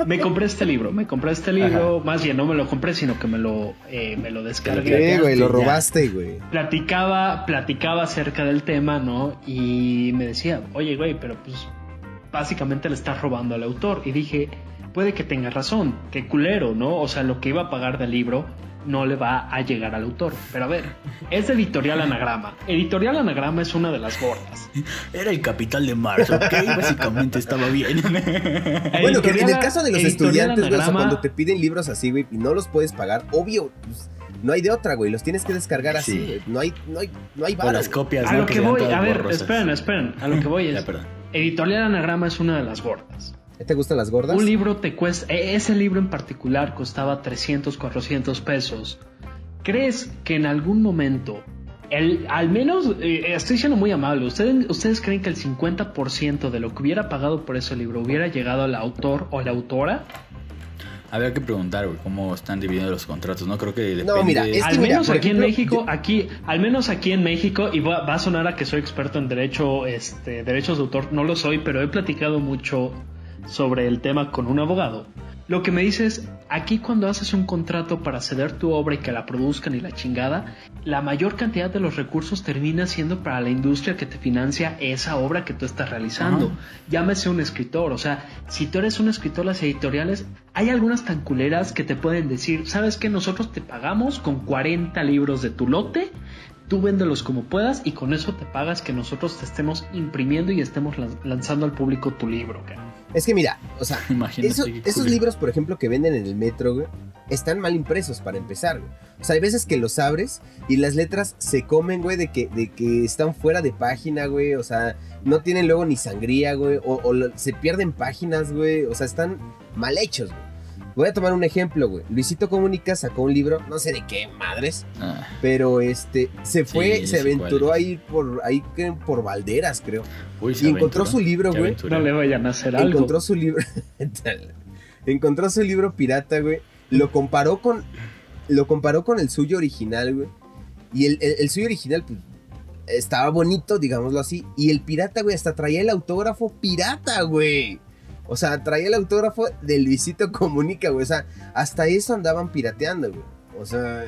Me compré este libro, me compré este libro, más bien no me lo compré, sino que me lo, eh, me lo descargué. ¿Qué, güey? Lo robaste, güey. Platicaba, platicaba acerca del tema, ¿no? Y me decía, oye, güey, pero pues básicamente le estás robando al autor. Y dije, puede que tenga razón, qué culero, ¿no? O sea, lo que iba a pagar del libro no le va a llegar al autor. Pero a ver, es Editorial Anagrama. Editorial Anagrama es una de las gordas. Era el capital de Mars, ¿ok? (laughs) Básicamente estaba bien. bueno, que en el caso de los estudiantes, güey, cuando te piden libros así, güey, y no los puedes pagar, obvio, pues, no hay de otra, güey. Los tienes que descargar así, güey. No hay, no hay, no hay las copias, A lo que, voy, a ver, esperen, esperen. A lo que voy (laughs) es. Editorial Anagrama es una de las gordas. ¿Te gustan las gordas? Un libro te cuesta, e, ese libro en particular costaba 300, 400 pesos. ¿Crees que en algún momento, el, al menos, eh, estoy siendo muy amable, ¿ustedes, ¿ustedes creen que el 50% de lo que hubiera pagado por ese libro hubiera llegado al autor o la autora? Habría que preguntar, güey, cómo están dividiendo los contratos. No creo que depende. No, mira, al menos aquí en México, aquí, al menos aquí en México, y va, va, a sonar a que soy experto en derecho, este, derechos de autor, no lo soy, pero he platicado mucho sobre el tema con un abogado, lo que me dice es, aquí cuando haces un contrato para ceder tu obra y que la produzcan y la chingada, la mayor cantidad de los recursos termina siendo para la industria que te financia esa obra que tú estás realizando. Llámese un escritor, o sea, si tú eres un escritor, las editoriales, hay algunas tan culeras que te pueden decir, ¿sabes que Nosotros te pagamos con 40 libros de tu lote, tú véndelos como puedas y con eso te pagas que nosotros te estemos imprimiendo y estemos lanzando al público tu libro, Es que mira, o sea, (laughs) esos libros, por ejemplo, que venden en el metro, güey, están mal impresos para empezar, güey. O sea, hay veces que los abres y las letras se comen, güey, de que, de que están fuera de página, güey. O sea, no tienen luego ni sangría, güey. O, o se pierden páginas, güey. O sea, están mal hechos, güey. Voy a tomar un ejemplo, güey. Luisito Comunica sacó un libro, no sé de qué madres, ah. pero este se fue, se aventuró ahí por ahí por Valderas, creo. y encontró su libro, güey. No le vayan a hacer algo. Encontró su libro. (laughs) encontró su libro pirata, güey. Lo comparó con lo comparó con el suyo original, güey. Y el, el suyo original pues, estaba bonito, digámoslo así, y el pirata, güey, hasta traía el autógrafo pirata, güey. O sea, traía el autógrafo de Luisito Comunica, güey. O sea, hasta eso andaban pirateando, güey. O sea.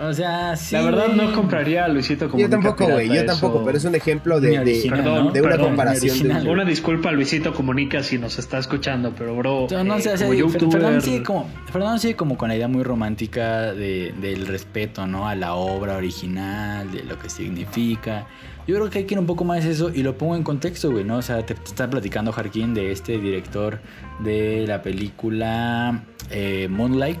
O sea, sí. La verdad no compraría a Luisito Comunica. Yo tampoco, güey. Yo tampoco, pero es un ejemplo de, de, una comparación. una disculpa a Luisito Comunica si nos está escuchando, pero bro. No, sé, eh, Fernando sigue, como, Fernando sigue como con la idea muy romántica de, del respeto, ¿no? A la obra original, de lo que significa. Yo creo que hay que ir un poco más eso y lo pongo en contexto, güey, ¿no? O sea, te, está platicando Harkin de este director de la película eh, Moonlight,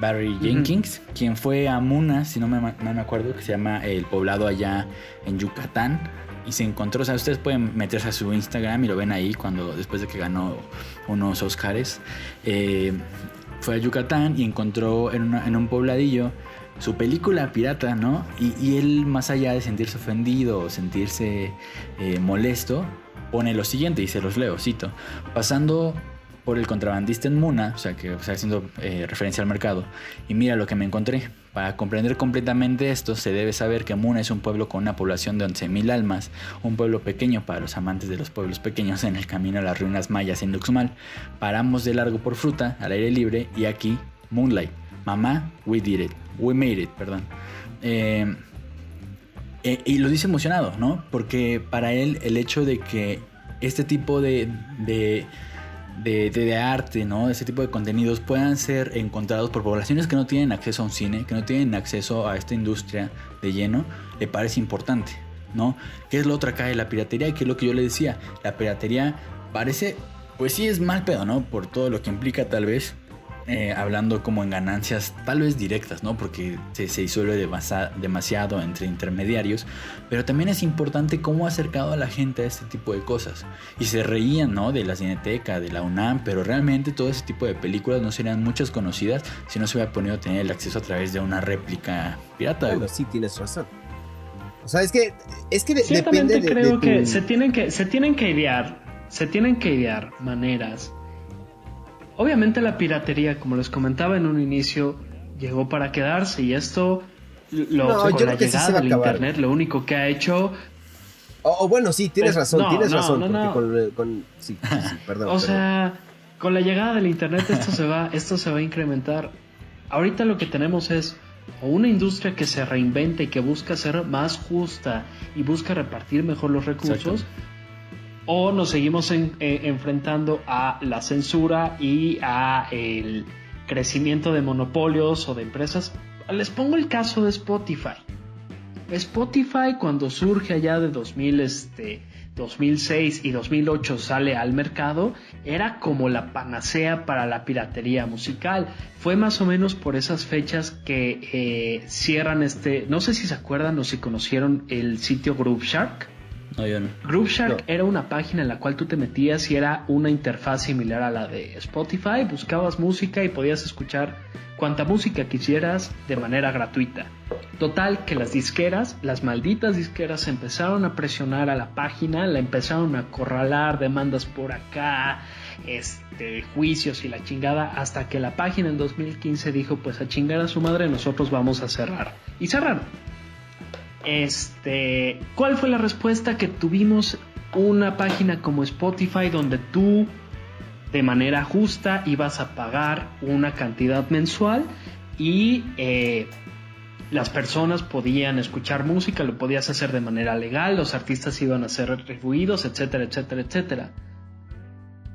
Barry Jenkins, quien fue a Muna, si no me, me acuerdo, que se llama El Poblado allá en Yucatán. Y se encontró, o sea, ustedes pueden meterse a su Instagram y lo ven ahí cuando después de que ganó unos Oscars. Eh, fue a Yucatán y encontró en, en un pobladillo su película pirata, ¿no? Y, él, más allá de sentirse ofendido o sentirse eh, molesto, pone lo siguiente y se los leo, cito, pasando por el contrabandista en Muna, o sea, que sea, haciendo eh, referencia al mercado, y mira lo que me encontré. Para comprender completamente esto, se debe saber que Muna es un pueblo con una población de 11.000 almas, un pueblo pequeño para los amantes de los pueblos pequeños en el camino a las ruinas mayas en Luxmal. Paramos de largo por fruta, al aire libre, y aquí, Moonlight. Mamá, we did it. We made it, perdón. Eh, Eh, y lo dice emocionado, ¿no? Porque para él el hecho de que este tipo de, de, de, arte, ¿no? Este tipo de contenidos puedan ser encontrados por poblaciones que no tienen acceso a un cine, que no tienen acceso a esta industria de lleno, le parece importante, ¿no? ¿Qué es lo otra acá de la piratería? ¿Qué es lo que yo le decía? La piratería parece, pues sí es mal pedo, ¿no? Por todo lo que implica tal vez, eh, hablando como en ganancias tal vez directas, ¿no? Porque se, se disuelve demasiado entre intermediarios, pero también es importante cómo ha acercado a la gente a este tipo de cosas. Y se reían, ¿no? De la Cineteca, de la UNAM, pero realmente todo ese tipo de películas no serían muchas conocidas si no se hubiera podido tener el acceso a través de una réplica pirata. Bueno, sí, tienes razón. O sea, es que, es que depende de, creo que se tienen que se tienen que idear, se tienen que idear maneras Obviamente la piratería, como les comentaba en un inicio, llegó para quedarse y esto lo, con la llegada del internet lo único que ha hecho o bueno sí tienes razón tienes razón con, sí, (laughs) perdón, o sea con la llegada del internet esto se va esto se va a incrementar. Ahorita lo que tenemos es una industria que se reinventa y que busca ser más justa y busca repartir mejor los recursos o nos seguimos eh, enfrentando a la censura y a el crecimiento de monopolios o de empresas. Les pongo el caso de Spotify. Spotify cuando surge allá de 2000, este, 2006 y 2008 sale al mercado, era como la panacea para la piratería musical. Fue más o menos por esas fechas que eh, cierran este, no sé si se acuerdan o si conocieron el sitio Groove Shark. No, yo no. Grooveshark era una página en la cual tú te metías y era una interfaz similar a la de Spotify. Buscabas música y podías escuchar cuanta música quisieras de manera gratuita. Total que las disqueras, las malditas disqueras empezaron a presionar a la página, la empezaron a acorralar, demandas por acá, este, juicios y la chingada, hasta que la página en 2015 dijo pues a chingar a su madre nosotros vamos a cerrar. Y cerraron. Este, ¿cuál fue la respuesta que tuvimos? Una página como Spotify donde tú de manera justa ibas a pagar una cantidad mensual y eh, las personas podían escuchar música, lo podías hacer de manera legal, los artistas iban a ser retribuidos, etcétera, etcétera, etcétera.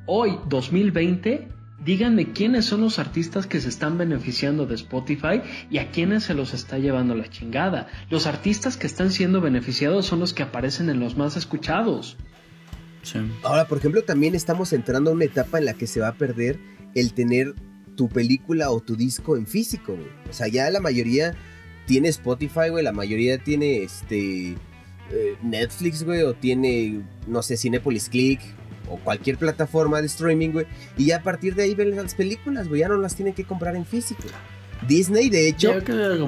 Hoy, 2020, díganme quiénes son los artistas que se están beneficiando de Spotify y a quiénes se los está llevando la chingada. Los artistas que están siendo beneficiados son los que aparecen en los más escuchados. Ahora, por ejemplo, también estamos entrando a una etapa en la que se va a perder el tener tu película o tu disco en físico, O sea, ya la mayoría tiene Spotify, güey, la mayoría tiene este eh, Netflix, güey, o tiene, no sé, Cinepolis Click, o cualquier plataforma de streaming, güey. Y ya a partir de ahí ven las películas, güey. Ya no las tienen que comprar en físico. Disney, de hecho,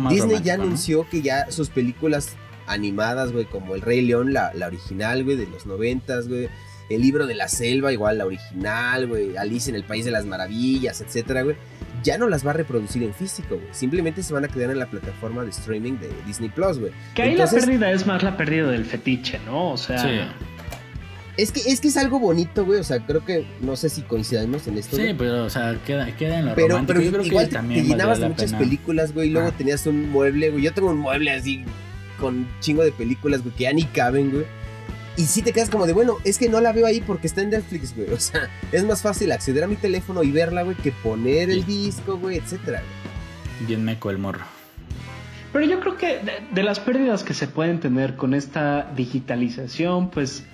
Disney ya anunció que ya sus películas animadas, güey, como El Rey León, la, original, güey, de los noventas, güey. El libro de la selva, igual la original, güey. Alice en el País de las Maravillas, etcétera, güey. Ya no las va a reproducir en físico, güey. Simplemente se van a quedar en la plataforma de streaming de Disney Plus, güey. Que ahí la pérdida es más la pérdida del fetiche, ¿no? O sea. Es que, es que es algo bonito, güey. O sea, creo que no sé si coincidimos en esto. Sí, pero, o sea, queda, queda en lo pero, romántico. Pero Yo igual te, llenabas de muchas películas, güey. Y luego ah. tenías un mueble, güey. Yo tengo un mueble así con chingo de películas, güey, que ya ni caben, güey. Y sí te quedas como de, bueno, es que no la veo ahí porque está en Netflix, güey. (laughs) O sea, es más fácil acceder a mi teléfono y verla, güey, que poner el disco, güey, etcétera. Bien meco el morro. Pero yo creo que de, las pérdidas que se pueden tener con esta digitalización, pues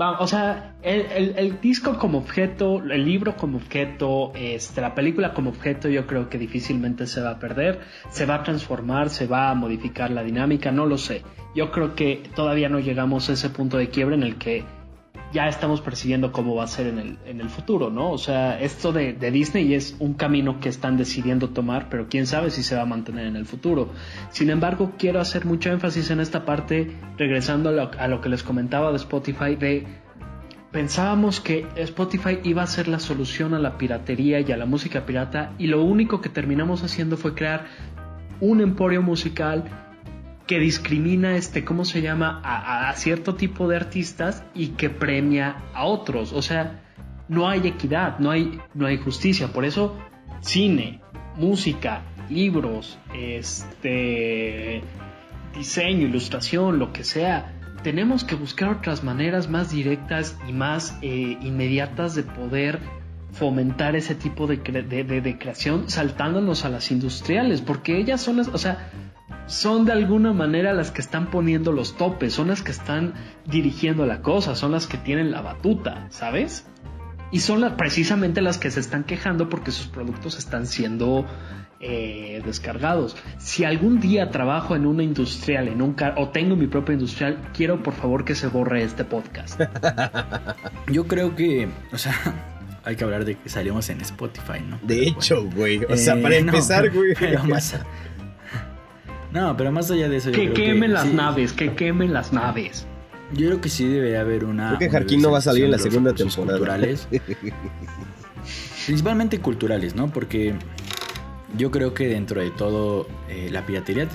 o sea, el, disco como objeto, el libro como objeto, este, la película como objeto, yo creo que difícilmente se va a perder, se va a transformar, se va a modificar la dinámica, no lo sé. Yo creo que todavía no llegamos a ese punto de quiebre en el que ya estamos persiguiendo cómo va a ser en el, en el futuro, ¿no? O sea, esto de, Disney es un camino que están decidiendo tomar, pero quién sabe si se va a mantener en el futuro. Sin embargo, quiero hacer mucho énfasis en esta parte, regresando a lo, a lo que les comentaba de Spotify, de pensábamos que Spotify iba a ser la solución a la piratería y a la música pirata, y lo único que terminamos haciendo fue crear un emporio musical que discrimina, este, ¿cómo se llama?, a, cierto tipo de artistas y que premia a otros. O sea, no hay equidad, no hay, no hay justicia. Por eso, cine, música, libros, este, diseño, ilustración, lo que sea, tenemos que buscar otras maneras más directas y más eh, inmediatas de poder fomentar ese tipo de, de, creación saltándonos a las industriales, porque ellas son las, o sea, son de alguna manera las que están poniendo los topes, son las que están dirigiendo la cosa, son las que tienen la batuta, ¿sabes? Y son precisamente las que se están quejando porque sus productos están siendo eh, descargados. Si algún día trabajo en una industrial, en un o tengo mi propia industrial, quiero por favor que se borre este podcast. (laughs) Yo creo que, o sea, (laughs) hay que hablar de que salimos en Spotify, ¿no? De hecho, güey. O sea, para eh, empezar, güey. (laughs) no, pero más allá de eso. Que quemen las naves, que quemen las naves. Yo creo que sí debería haber una. Creo que Jarquín no va a salir en la segunda temporada. Culturales. (laughs) principalmente culturales, ¿no? Porque yo creo que dentro de todo eh, la piratería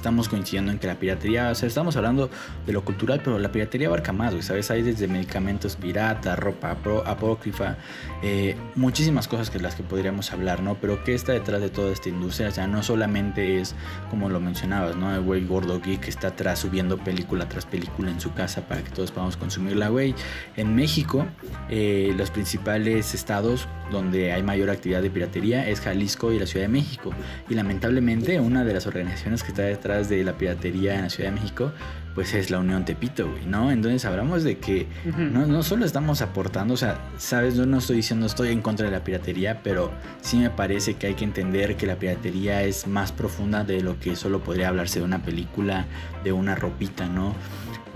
estamos coincidiendo en que la piratería, o sea, estamos hablando de lo cultural, pero la piratería abarca más, ¿sabes? Hay desde medicamentos pirata, ropa apócrifa, eh, muchísimas cosas que las que podríamos hablar, ¿no? Pero ¿qué está detrás de toda esta industria? O sea, no solamente es, como lo mencionabas, ¿no? El güey gordo geek que está atrás subiendo película tras película en su casa para que todos podamos consumirla, güey. En México, eh, los principales estados donde hay mayor actividad de piratería es Jalisco y la Ciudad de México. Y lamentablemente una de las organizaciones que está detrás de la piratería en la Ciudad de México, pues es la Unión Tepito, güey, ¿no? Entonces hablamos de que no, no solo estamos aportando, o sea, sabes, yo no estoy diciendo estoy en contra de la piratería, pero sí me parece que hay que entender que la piratería es más profunda de lo que solo podría hablarse de una película, de una ropita, ¿no?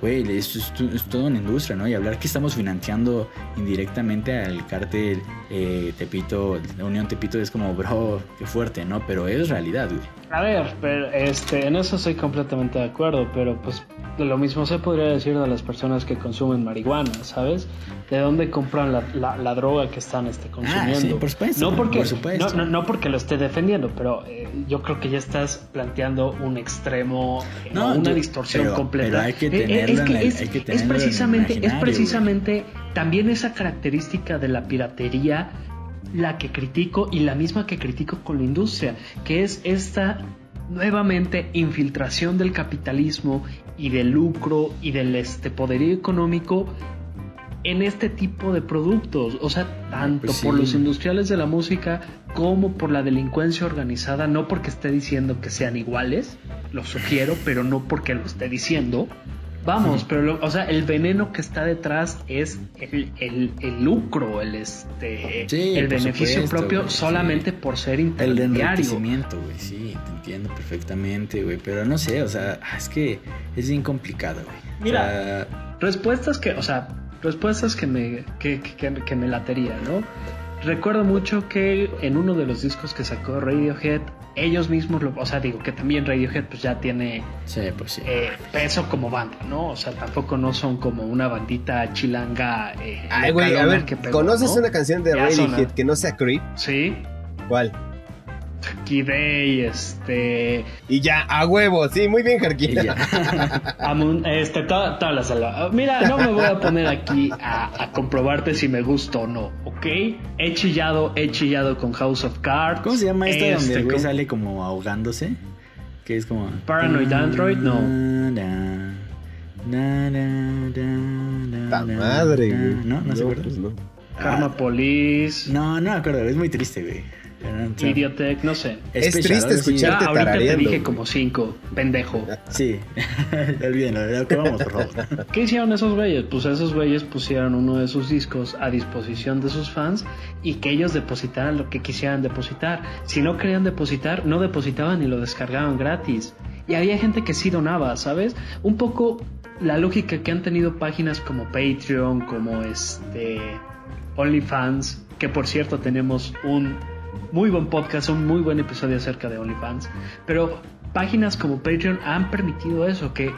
güey, esto es, toda una industria, ¿no? Y hablar que estamos financiando indirectamente al cártel eh, Tepito, la Unión Tepito es como, bro, qué fuerte, ¿no? Pero es realidad, güey. A ver, pero este, en eso estoy completamente de acuerdo, pero pues lo mismo se podría decir de las personas que consumen marihuana, ¿sabes? ¿De dónde compran la, droga que están este, consumiendo? Ah, sí, por supuesto. No porque, por supuesto. No, no, porque lo esté defendiendo, pero eh, yo creo que ya estás planteando un extremo, no, una distorsión completa. Pero hay que eh, eh, tenerlo, es, que es, precisamente, es precisamente también esa característica de la piratería la que critico y la misma que critico con la industria, que es esta nuevamente infiltración del capitalismo y del lucro y del este poderío económico en este tipo de productos, o sea, tanto pues por los industriales de la música como por la delincuencia organizada, no porque esté diciendo que sean iguales, lo sugiero, pero no porque lo esté diciendo, Vamos, pero o sea, el veneno que está detrás es el, lucro, el este el beneficio propio solamente por ser intermediario. El enriquecimiento, güey, sí, te entiendo perfectamente, güey, pero no sé, o sea, es que es bien complicado, güey. Mira, respuestas que, o sea, respuestas que me que, que, que me latería, ¿no? Recuerdo mucho que en uno de los discos que sacó Radiohead, ellos mismos, lo, o sea, digo que también Radiohead pues ya tiene pues eh, peso como banda, ¿no? O sea, tampoco no son como una bandita chilanga. Eh, Ay, güey, a ver, ¿conoces una canción de Radiohead que no sea Creep? Sí. ¿Cuál? Kidei, este. Y ya, a huevo, sí, muy bien, Jarquín. este, toda, la sala. Mira, no me voy a poner aquí a, comprobarte si me gusta o no, ¿ok? He chillado, he chillado con House of Cards. ¿Cómo se llama esta donde el güey sale como ahogándose? Que es como. Paranoid Android, no. La madre, güey. No, no, se acuerda. Pues no. Karma Police. No, no me acuerdo, es muy triste, güey. Idiotech, no sé. Es, triste escucharte ahorita te dije como cinco, pendejo. Sí, (laughs) olvídenlo, que vamos, por favor. (laughs) ¿Qué hicieron esos güeyes? Pues esos güeyes pusieron uno de sus discos a disposición de sus fans y que ellos depositaran lo que quisieran depositar. Si no querían depositar, no depositaban y lo descargaban gratis. Y había gente que sí donaba, ¿sabes? Un poco la lógica que han tenido páginas como Patreon, como este OnlyFans, que por cierto tenemos un muy buen podcast, un muy buen episodio acerca de OnlyFans. Pero páginas como Patreon han permitido eso, que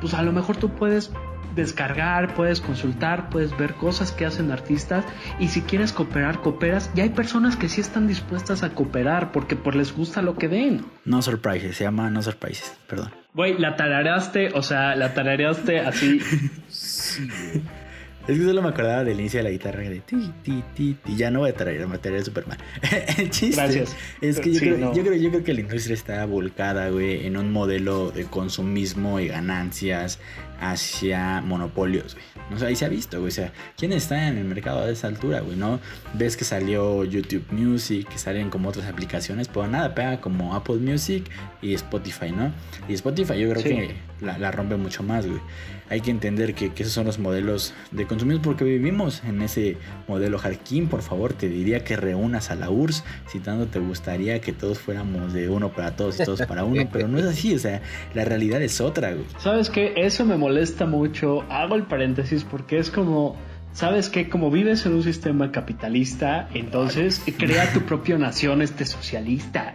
pues a lo mejor tú puedes descargar, puedes consultar, puedes ver cosas que hacen artistas y si quieres cooperar, cooperas. Y hay personas que sí están dispuestas a cooperar porque pues les gusta lo que ven. No Surprises, se llama No Surprises, perdón. Güey, la tarareaste, o sea, la tarareaste así. (laughs) Es que solo me acordaba del inicio de la guitarra de ti, ti, ti, ti. Ya no voy a traer material de Superman. (laughs) El chiste Gracias. es que yo, Sí, creo, no. yo, creo, yo creo que la industria está volcada, güey, en un modelo de consumismo y ganancias hacia monopolios, güey. O sea, ahí se ha visto, güey. O sea, ¿quién está en el mercado a esa altura, güey? ¿No? Ves que salió YouTube Music, que salen como otras aplicaciones, pero nada pega como Apple Music y Spotify, ¿no? Y Spotify yo creo Sí. que la, la rompe mucho más, güey. Hay que entender que, que esos son los modelos de porque vivimos en ese modelo. Jarquín, por favor, te diría que reúnas a la URSS si tanto te gustaría que todos fuéramos de uno para todos y todos para uno, pero no es así, o sea, la realidad es otra, güey. ¿Sabes qué? Eso me molesta mucho. Hago el paréntesis porque es como, ¿sabes qué? Como vives en un sistema capitalista, entonces crea tu (laughs) propia nación este socialista.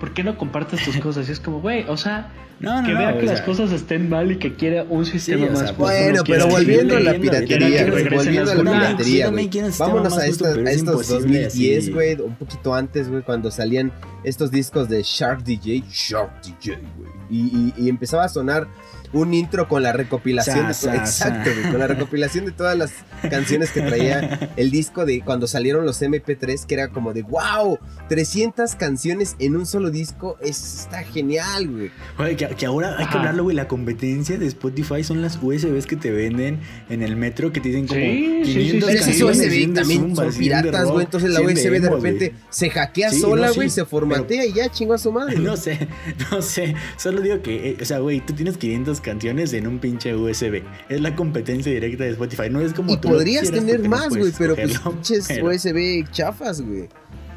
¿Por qué no compartes tus (laughs) cosas? Y es como, güey, o sea, No, no, que no, vea o que las sea, cosas estén mal y que quiera un sistema o sea, más justo. Bueno, no pero volviendo a la piratería, que güey, volviendo a la piratería, güey. Vámonos a, pero a es estos imposible 2010, así. güey, un poquito antes, güey, cuando salían estos discos de Shark DJ, Shark DJ, güey, y, y- y empezaba a sonar un intro con la recopilación, Sa, de- sa, exacto, sa. güey, con la recopilación de todas las canciones que traía (laughs) el disco de cuando salieron los MP3, que era como de, wow, 300 canciones en un solo disco, es, está genial, güey. Oye, que, que ahora hay que hablarlo, güey. La competencia de Spotify son las USBs que te venden en el metro que te dicen como Sí, sí, sí, 500 Pero esas USB 100 de también Zumba, son 100 de piratas, rock, güey. Entonces la 100 de USB de emo, repente güey. se hackea Sí, sola, no, güey, sí, se formatea y ya chingó a su madre. (laughs) No sé, (laughs) no sé. Solo digo que, eh, o sea, güey, tú tienes 500 canciones en un pinche USB. Es la competencia directa de Spotify. No es como y tú podrías tener más, güey, pero pues pinches pero- USB chafas, güey.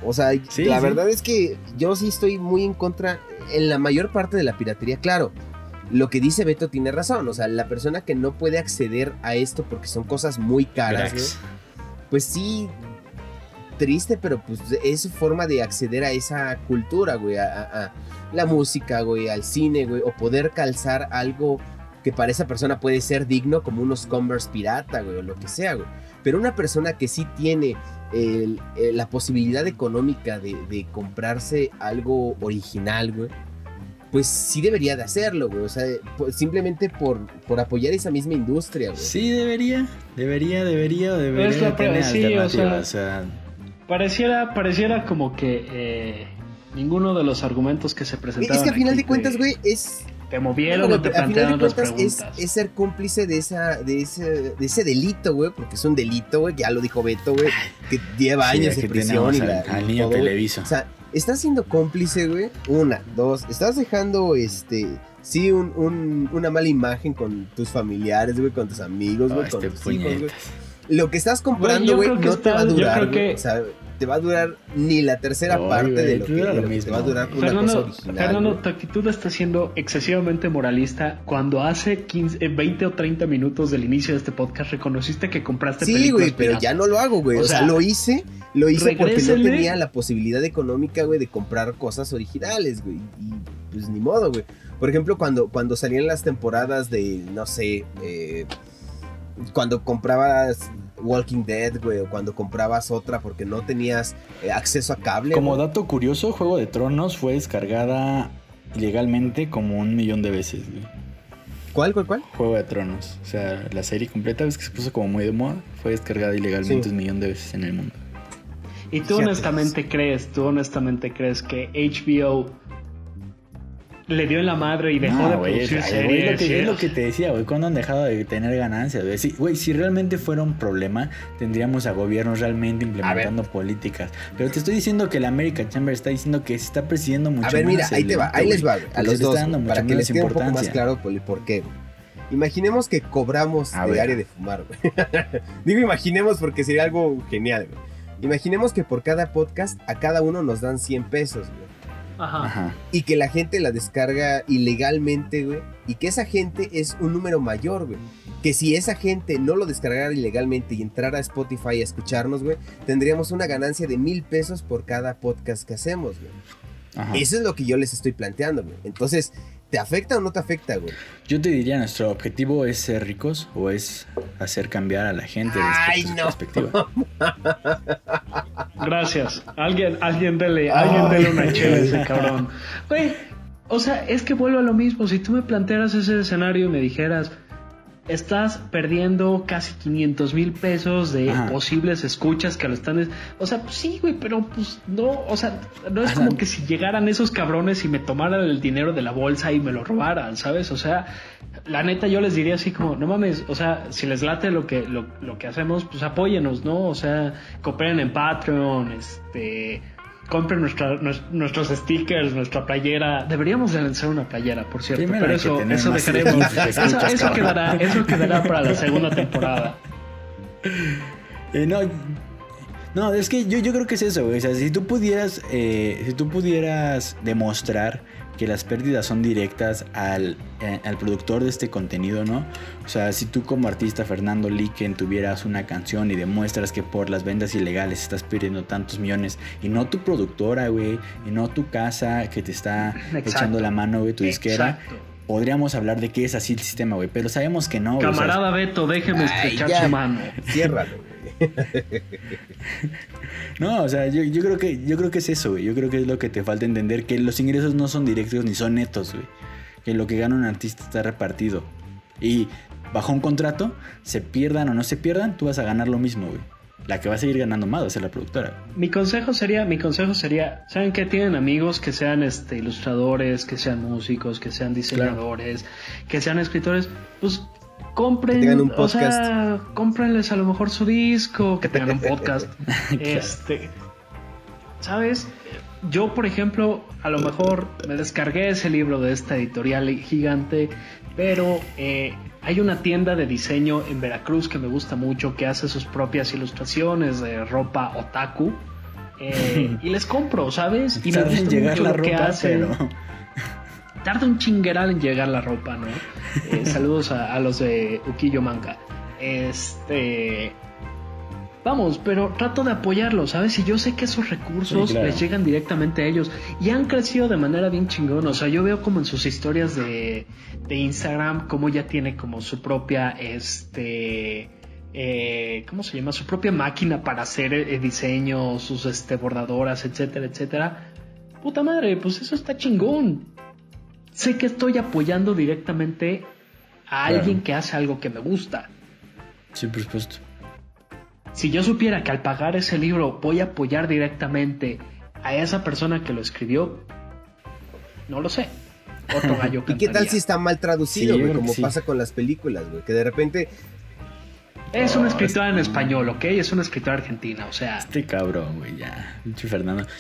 O sea, Sí, la sí. verdad es que yo sí estoy muy en contra en la mayor parte de la piratería, claro. Lo que dice Beto tiene razón, o sea, la persona que no puede acceder a esto porque son cosas muy caras, pues sí, triste, pero pues es su forma de acceder a esa cultura, güey, a, a- a la música, güey, al cine, güey, o poder calzar algo que para esa persona puede ser digno, como unos Converse pirata, güey, o lo que sea, güey. Pero una persona que sí tiene el- eh, la posibilidad económica de, de comprarse algo original, güey, pues sí debería de hacerlo, güey. O sea, pues, simplemente por, por apoyar esa misma industria, güey. Sí, debería. Debería, debería, debería Es la tener sí, o sea. O sea, Pareciera, pareciera como que eh, ninguno de los argumentos que se presentaron Es que al final de cuentas, güey, es, te movieron No, o te plantearon las es, ser cómplice de esa de ese de ese delito, güey, porque es un delito, güey, ya lo dijo Beto, güey, que lleva sí, años de prisión y al, la, al y niño todo, güey. televiso. O sea, estás siendo cómplice, güey. Una, dos, estás dejando este sí un, un- una mala imagen con tus familiares, güey, con tus amigos, güey, Oh, con este tus hijos, güey. Lo que estás Güey, comprando, yo güey, creo que no te va a durar, que- O sea, te va a durar ni la tercera parte güey, de lo te que, de lo lo que te va a durar una cosa Fernando, original. Fernando, tu actitud está siendo excesivamente moralista cuando hace 15, eh, 20 o 30 minutos del inicio de este podcast reconociste que compraste Sí, películas güey, pero ya no lo hago, güey. O O, sea, sea, lo hice, lo hice porque no tenía la posibilidad económica, güey, de comprar cosas originales, güey. Y pues ni modo, güey. Por ejemplo, cuando, cuando salían las temporadas de, no sé, eh, cuando comprabas Walking Dead, güey, o cuando comprabas otra porque no tenías eh, acceso a cable. Como güey. dato curioso, Juego de Tronos fue descargada ilegalmente como un millón de veces, güey. ¿Cuál, cuál, cuál? Juego de Tronos. O sea, la serie completa, ves que se puso como muy de moda, fue descargada ilegalmente Sí. un millón de veces en el mundo. Y tú honestamente crees, tú honestamente crees que HBO le dio en la madre y dejó de No, güey, producir es, lo que, es y- lo que te decía, güey, cuando han dejado de tener ganancias, güey. Si, güey, si realmente fuera un problema, tendríamos a gobiernos realmente implementando políticas. Pero te estoy diciendo que la American Chamber está diciendo que se está presidiendo mucho A ver, mira, más ahí el te va, ahí les va, a los dos, está dando para que les quede un poco más claro por, por qué. Imaginemos que cobramos A de ver. área de fumar, güey. (laughs) Digo imaginemos porque sería algo genial, güey. Imaginemos que por cada podcast a cada uno nos dan 100 pesos, güey. Ajá. Ajá. Y que la gente la descarga ilegalmente, güey. Y que esa gente es un número mayor, güey. Que si esa gente no lo descargara ilegalmente y entrara a Spotify a escucharnos, güey, tendríamos una ganancia de mil pesos por cada podcast que hacemos, güey. Ajá. Eso es lo que yo les estoy planteando, güey. Entonces, ¿te afecta o no te afecta, güey? Yo te diría, nuestro objetivo es ser ricos o es hacer cambiar a la gente Ay, respecto a su no. perspectiva. (laughs) Gracias. Alguien, alguien dele, alguien dele una chela a ese cabrón. Güey, o sea, es que vuelvo a lo mismo. Si tú me plantearas ese escenario y me dijeras, estás perdiendo casi 500 mil pesos de Ajá. posibles escuchas que lo están... O sea, pues sí, güey, pero pues no, o sea, no es Ajá. como que si llegaran esos cabrones y me tomaran el dinero de la bolsa y me lo robaran, ¿sabes? O sea, la neta yo les diría así como, no mames, o sea, si les late lo que, lo, lo que hacemos, pues apóyenos, ¿no? O sea, cooperen en Patreon, este... Compren nuestra- nues- nuestros stickers, nuestra playera. Deberíamos de lanzar una playera, por cierto. Primero pero eso, eso dejaremos. Eso, quedará, eso quedará para la segunda temporada. (laughs) Eh, no, no, es que yo, yo creo que es eso, güey. O sea, si tú pudieras, eh, si tú pudieras demostrar que las pérdidas son directas al, eh, al productor de este contenido, ¿no? O sea, si tú como artista Fernando Liken tuvieras una canción y demuestras que por las ventas ilegales estás perdiendo tantos millones y no tu productora, güey, y no tu casa que te está Exacto. echando la mano, güey, tu disquera, Exacto. podríamos hablar de que es así el sistema, güey, pero sabemos que no, güey. o sea, Camarada Beto, déjeme estrechar su mano. Ciérralo. (laughs) No, o sea, yo, yo creo que yo creo que es eso, güey. Yo creo que es lo que te falta entender, que los ingresos no son directos ni son netos, güey. Que lo que gana un artista está repartido. Y bajo un contrato, se pierdan o no se pierdan, tú vas a ganar lo mismo, güey. La que va a seguir ganando más va a ser la productora. Mi consejo sería, mi consejo sería, ¿saben qué? Tienen amigos que sean este, ilustradores, que sean músicos, que sean diseñadores, que sean escritores, pues compren, Que tengan un o sea, cómprenles a lo mejor su disco, (laughs) que tengan un podcast. (laughs) este, ¿sabes? Yo, por ejemplo, a lo mejor me descargué ese libro de esta editorial gigante, pero eh, hay una tienda de diseño en Veracruz que me gusta mucho, que hace sus propias ilustraciones de ropa otaku. eh, (laughs) y les compro, ¿sabes? Y me gusta llegar mucho la lo que ropa, hacen. pero... Tarda un chingueral en llegar la ropa, ¿no? Eh, (laughs) saludos a, a los de Ukiyo Manga. Este. Vamos, pero trato de apoyarlos, ¿sabes? Y yo sé que esos recursos Sí, claro. les llegan directamente a ellos y han crecido de manera bien chingona. O sea, yo veo como en sus historias de, de Instagram, como ya tiene como su propia, este, eh, ¿cómo se llama? Su propia máquina para hacer eh, diseños, sus este, bordadoras, etcétera, etcétera. Puta madre, pues eso está chingón. Sé que estoy apoyando directamente a Claro. alguien que hace algo que me gusta. Sí, por supuesto. Si yo supiera que al pagar ese libro voy a apoyar directamente a esa persona que lo escribió, no lo sé. Otro gallo (laughs) ¿Y qué tal si está mal traducido, güey? como sí. pasa con las películas, güey. Que de repente Es una escritora en español, ¿ok? Es una escritora argentina, o sea... Este cabrón, güey, ya.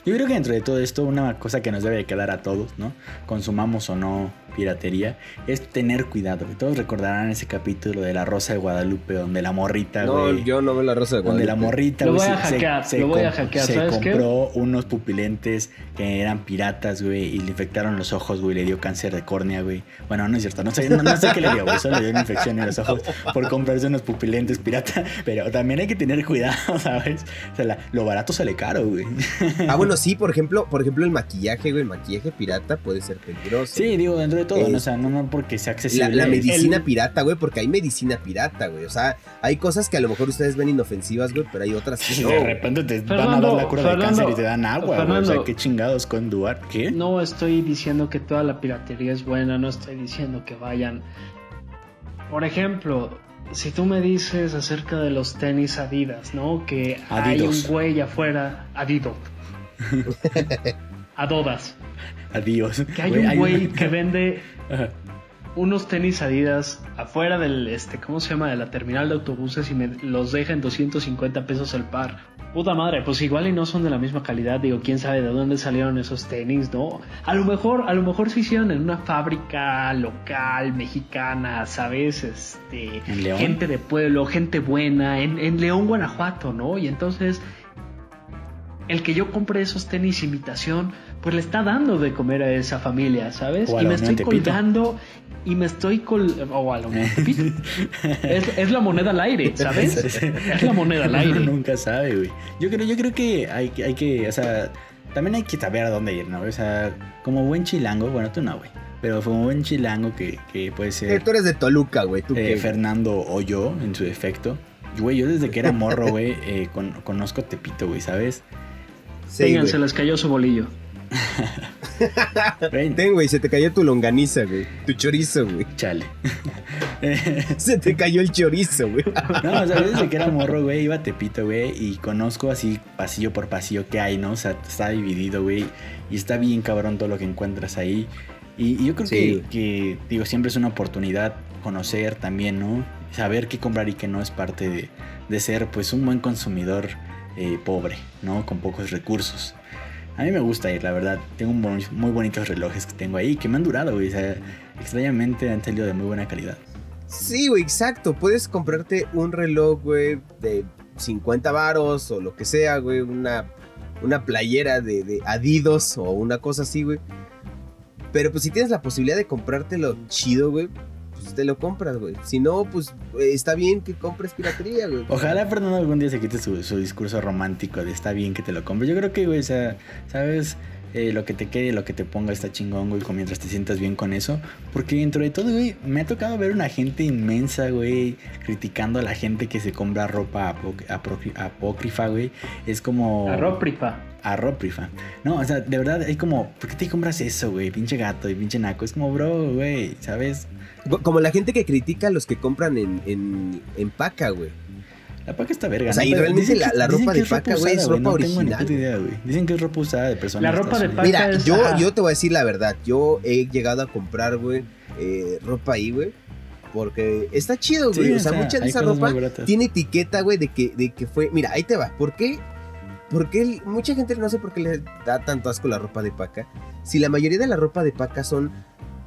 Yo creo que dentro de todo esto, una cosa que nos debe de quedar a todos, ¿no? Consumamos o no piratería, es tener cuidado. Todos recordarán ese capítulo de La Rosa de Guadalupe, donde la morrita, No, güey. yo no veo la rosa de Donde Guadalupe. la morrita, Lo güey, se- se- hackear, se lo voy a com- hackear, se ¿sabes qué? compró unos pupilentes que eran piratas, güey, y le infectaron los ojos, güey, le dio cáncer de córnea, güey. Bueno, no es cierto, no sé, no, no sé qué le dio, güey, solo le dio una infección en los ojos por comprarse unos pupilentes pirata, pero también hay que tener cuidado, (laughs) ¿sabes? O sea, la- lo barato sale caro, güey. Ah, bueno, sí, por ejemplo, por ejemplo, el maquillaje, güey, el maquillaje pirata puede ser peligroso. Sí, digo, dentro de todo, Es- ¿no? o sea, no, no porque sea accesible. la medicina El- pirata, güey, porque hay medicina pirata, güey. O sea, hay cosas que a lo mejor ustedes ven inofensivas, güey, pero hay otras que no. de repente te van a Fernando, dar la cura de Fernando, cáncer y te dan agua, güey. O sea, Fernando. qué chingados con Duarte. ¿Qué? No estoy diciendo que toda la piratería es buena, no estoy diciendo que vayan. Por ejemplo, si tú me dices acerca de los tenis Adidas, ¿no? Que hay un güey afuera, (laughs) Adidas. Adodas. Adiós. Que hay un güey que vende Ajá. unos tenis Adidas afuera del, este, ¿cómo se llama? De la terminal de autobuses y me los deja en 250 pesos el par. Puta madre, pues igual y no son de la misma calidad, digo, quién sabe de dónde salieron esos tenis, ¿no? A lo mejor, a lo mejor se hicieron en una fábrica local, mexicana, ¿sabes? Este, ¿En León? gente de pueblo, gente buena, en, en León, Guanajuato, ¿no? Y entonces, el que yo compre esos tenis imitación, pues le está dando de comer a esa familia, ¿sabes? O a Y me estoy colgando y me estoy col... o a Tepito. (laughs) es, es la moneda al aire, ¿sabes? Es la moneda al aire. Uno nunca sabe, güey. Yo creo, yo creo que hay, que- hay que, o sea, también hay que saber a dónde ir, ¿no? O sea, como buen chilango, bueno, tú no, güey. Pero como buen chilango que, que puede Eh, ser tú eres de Toluca, güey. ¿Tú eh? Fernando o yo, en su defecto. Güey, yo desde que era morro, güey, eh, con- conozco Tepito, güey, ¿sabes? Sí, Vengan, güey. se les cayó su bolillo. (laughs) Ten, güey, se te cayó tu longaniza, güey. Tu chorizo, güey. chale. (laughs) Se te cayó el chorizo, güey. (laughs) No, o sea, desde que era morro, güey, iba a Tepito, güey, y conozco así pasillo por pasillo qué hay, ¿no? O sea, está dividido, güey, y está bien cabrón todo lo que encuentras ahí. Y, y yo creo Sí, que, que, digo, siempre es una oportunidad conocer también, ¿no? Saber qué comprar y qué no es parte de, de ser, pues, un buen consumidor eh, pobre, ¿no? Con pocos recursos. A mí me gusta ir, la verdad. Tengo muy bonitos relojes que tengo ahí que me han durado, güey. O sea, extrañamente han salido de muy buena calidad. Sí, güey, exacto. Puedes comprarte un reloj, güey, de 50 varos o lo que sea, güey. Una, una playera de, de o una cosa así, güey. Pero pues si tienes la posibilidad de comprártelo chido, güey, te lo compras, güey. Si no, pues eh, está bien que compres piratería, güey. Ojalá Fernando algún día se quite su, su discurso romántico de está bien que te lo compres. Yo creo que, güey, o sea, sabes, Eh, lo que te quede, lo que te ponga está chingón, güey, con- mientras te sientas bien con eso. Porque dentro de todo, güey, me ha tocado ver una gente inmensa, güey, criticando a la gente que se compra ropa apro- apócrifa, güey. Es como... Arróprifa. Arróprifa. No, o sea, de verdad, hay como, ¿por qué te compras eso, güey? Pinche gato y pinche naco. Es como, bro, güey, ¿sabes? Co- Como la gente que critica a los que compran en, en, en paca, güey. La paca está verga. O sea, ¿no? y realmente la- ropa de paca, güey, es ropa No tengo ni puta idea, güey. Dicen que es ropa usada de personas. La ropa de paca Mira, es- yo, yo te voy a decir la verdad. Yo he llegado a comprar, güey, eh, ropa ahí, güey. Porque está chido, güey. o o sea, sea, mucha de esa ropa tiene etiqueta, güey, de que, de que fue. Mira, ahí te va. ¿Por qué? Porque el- mucha gente no sé por qué le da tanto asco la ropa de paca. Si la mayoría de la ropa de paca son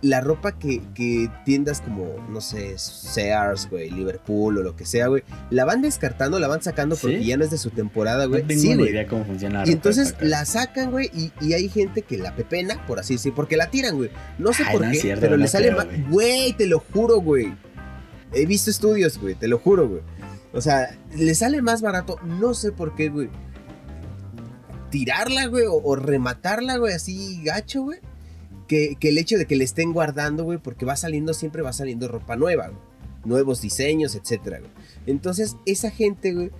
la ropa que, que tiendas como, no sé, Sears, güey, Liverpool o lo que sea, güey, la van descartando, la van sacando porque ¿Sí? ya no es de su temporada, güey. No tengo sí, ni idea cómo funciona la Y ropa entonces la sacan, güey, y, y hay gente que la pepena, por así decir, porque la tiran, güey. No sé Ay, por no qué, cierto, pero no le sale mal. güey. Güey, te lo juro, güey. He visto estudios, güey, te lo juro, güey. O sea, le sale más barato, no sé por qué, güey. Tirarla, güey, o, o rematarla, güey, así gacho, güey. Que, que el hecho de que le estén guardando, güey, porque va saliendo, siempre va saliendo ropa nueva, güey. Nuevos diseños, etcétera, güey. Entonces, esa gente, güey,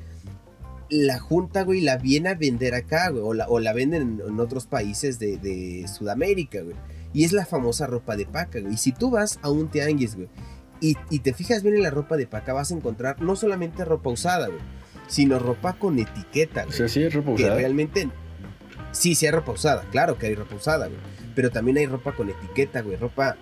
la junta, güey, la viene a vender acá, güey, o la, o la venden en, en otros países de, de Sudamérica, güey. Y es la famosa ropa de paca, güey. Y si tú vas a un tianguis, güey, y, y te fijas bien en la ropa de paca, vas a encontrar no solamente ropa usada, güey, sino ropa con etiqueta, O güey. sea, sí es ropa que usada. realmente, sí, sí hay ropa usada, claro que hay ropa usada, güey. Pero también hay ropa con etiqueta, güey, ropa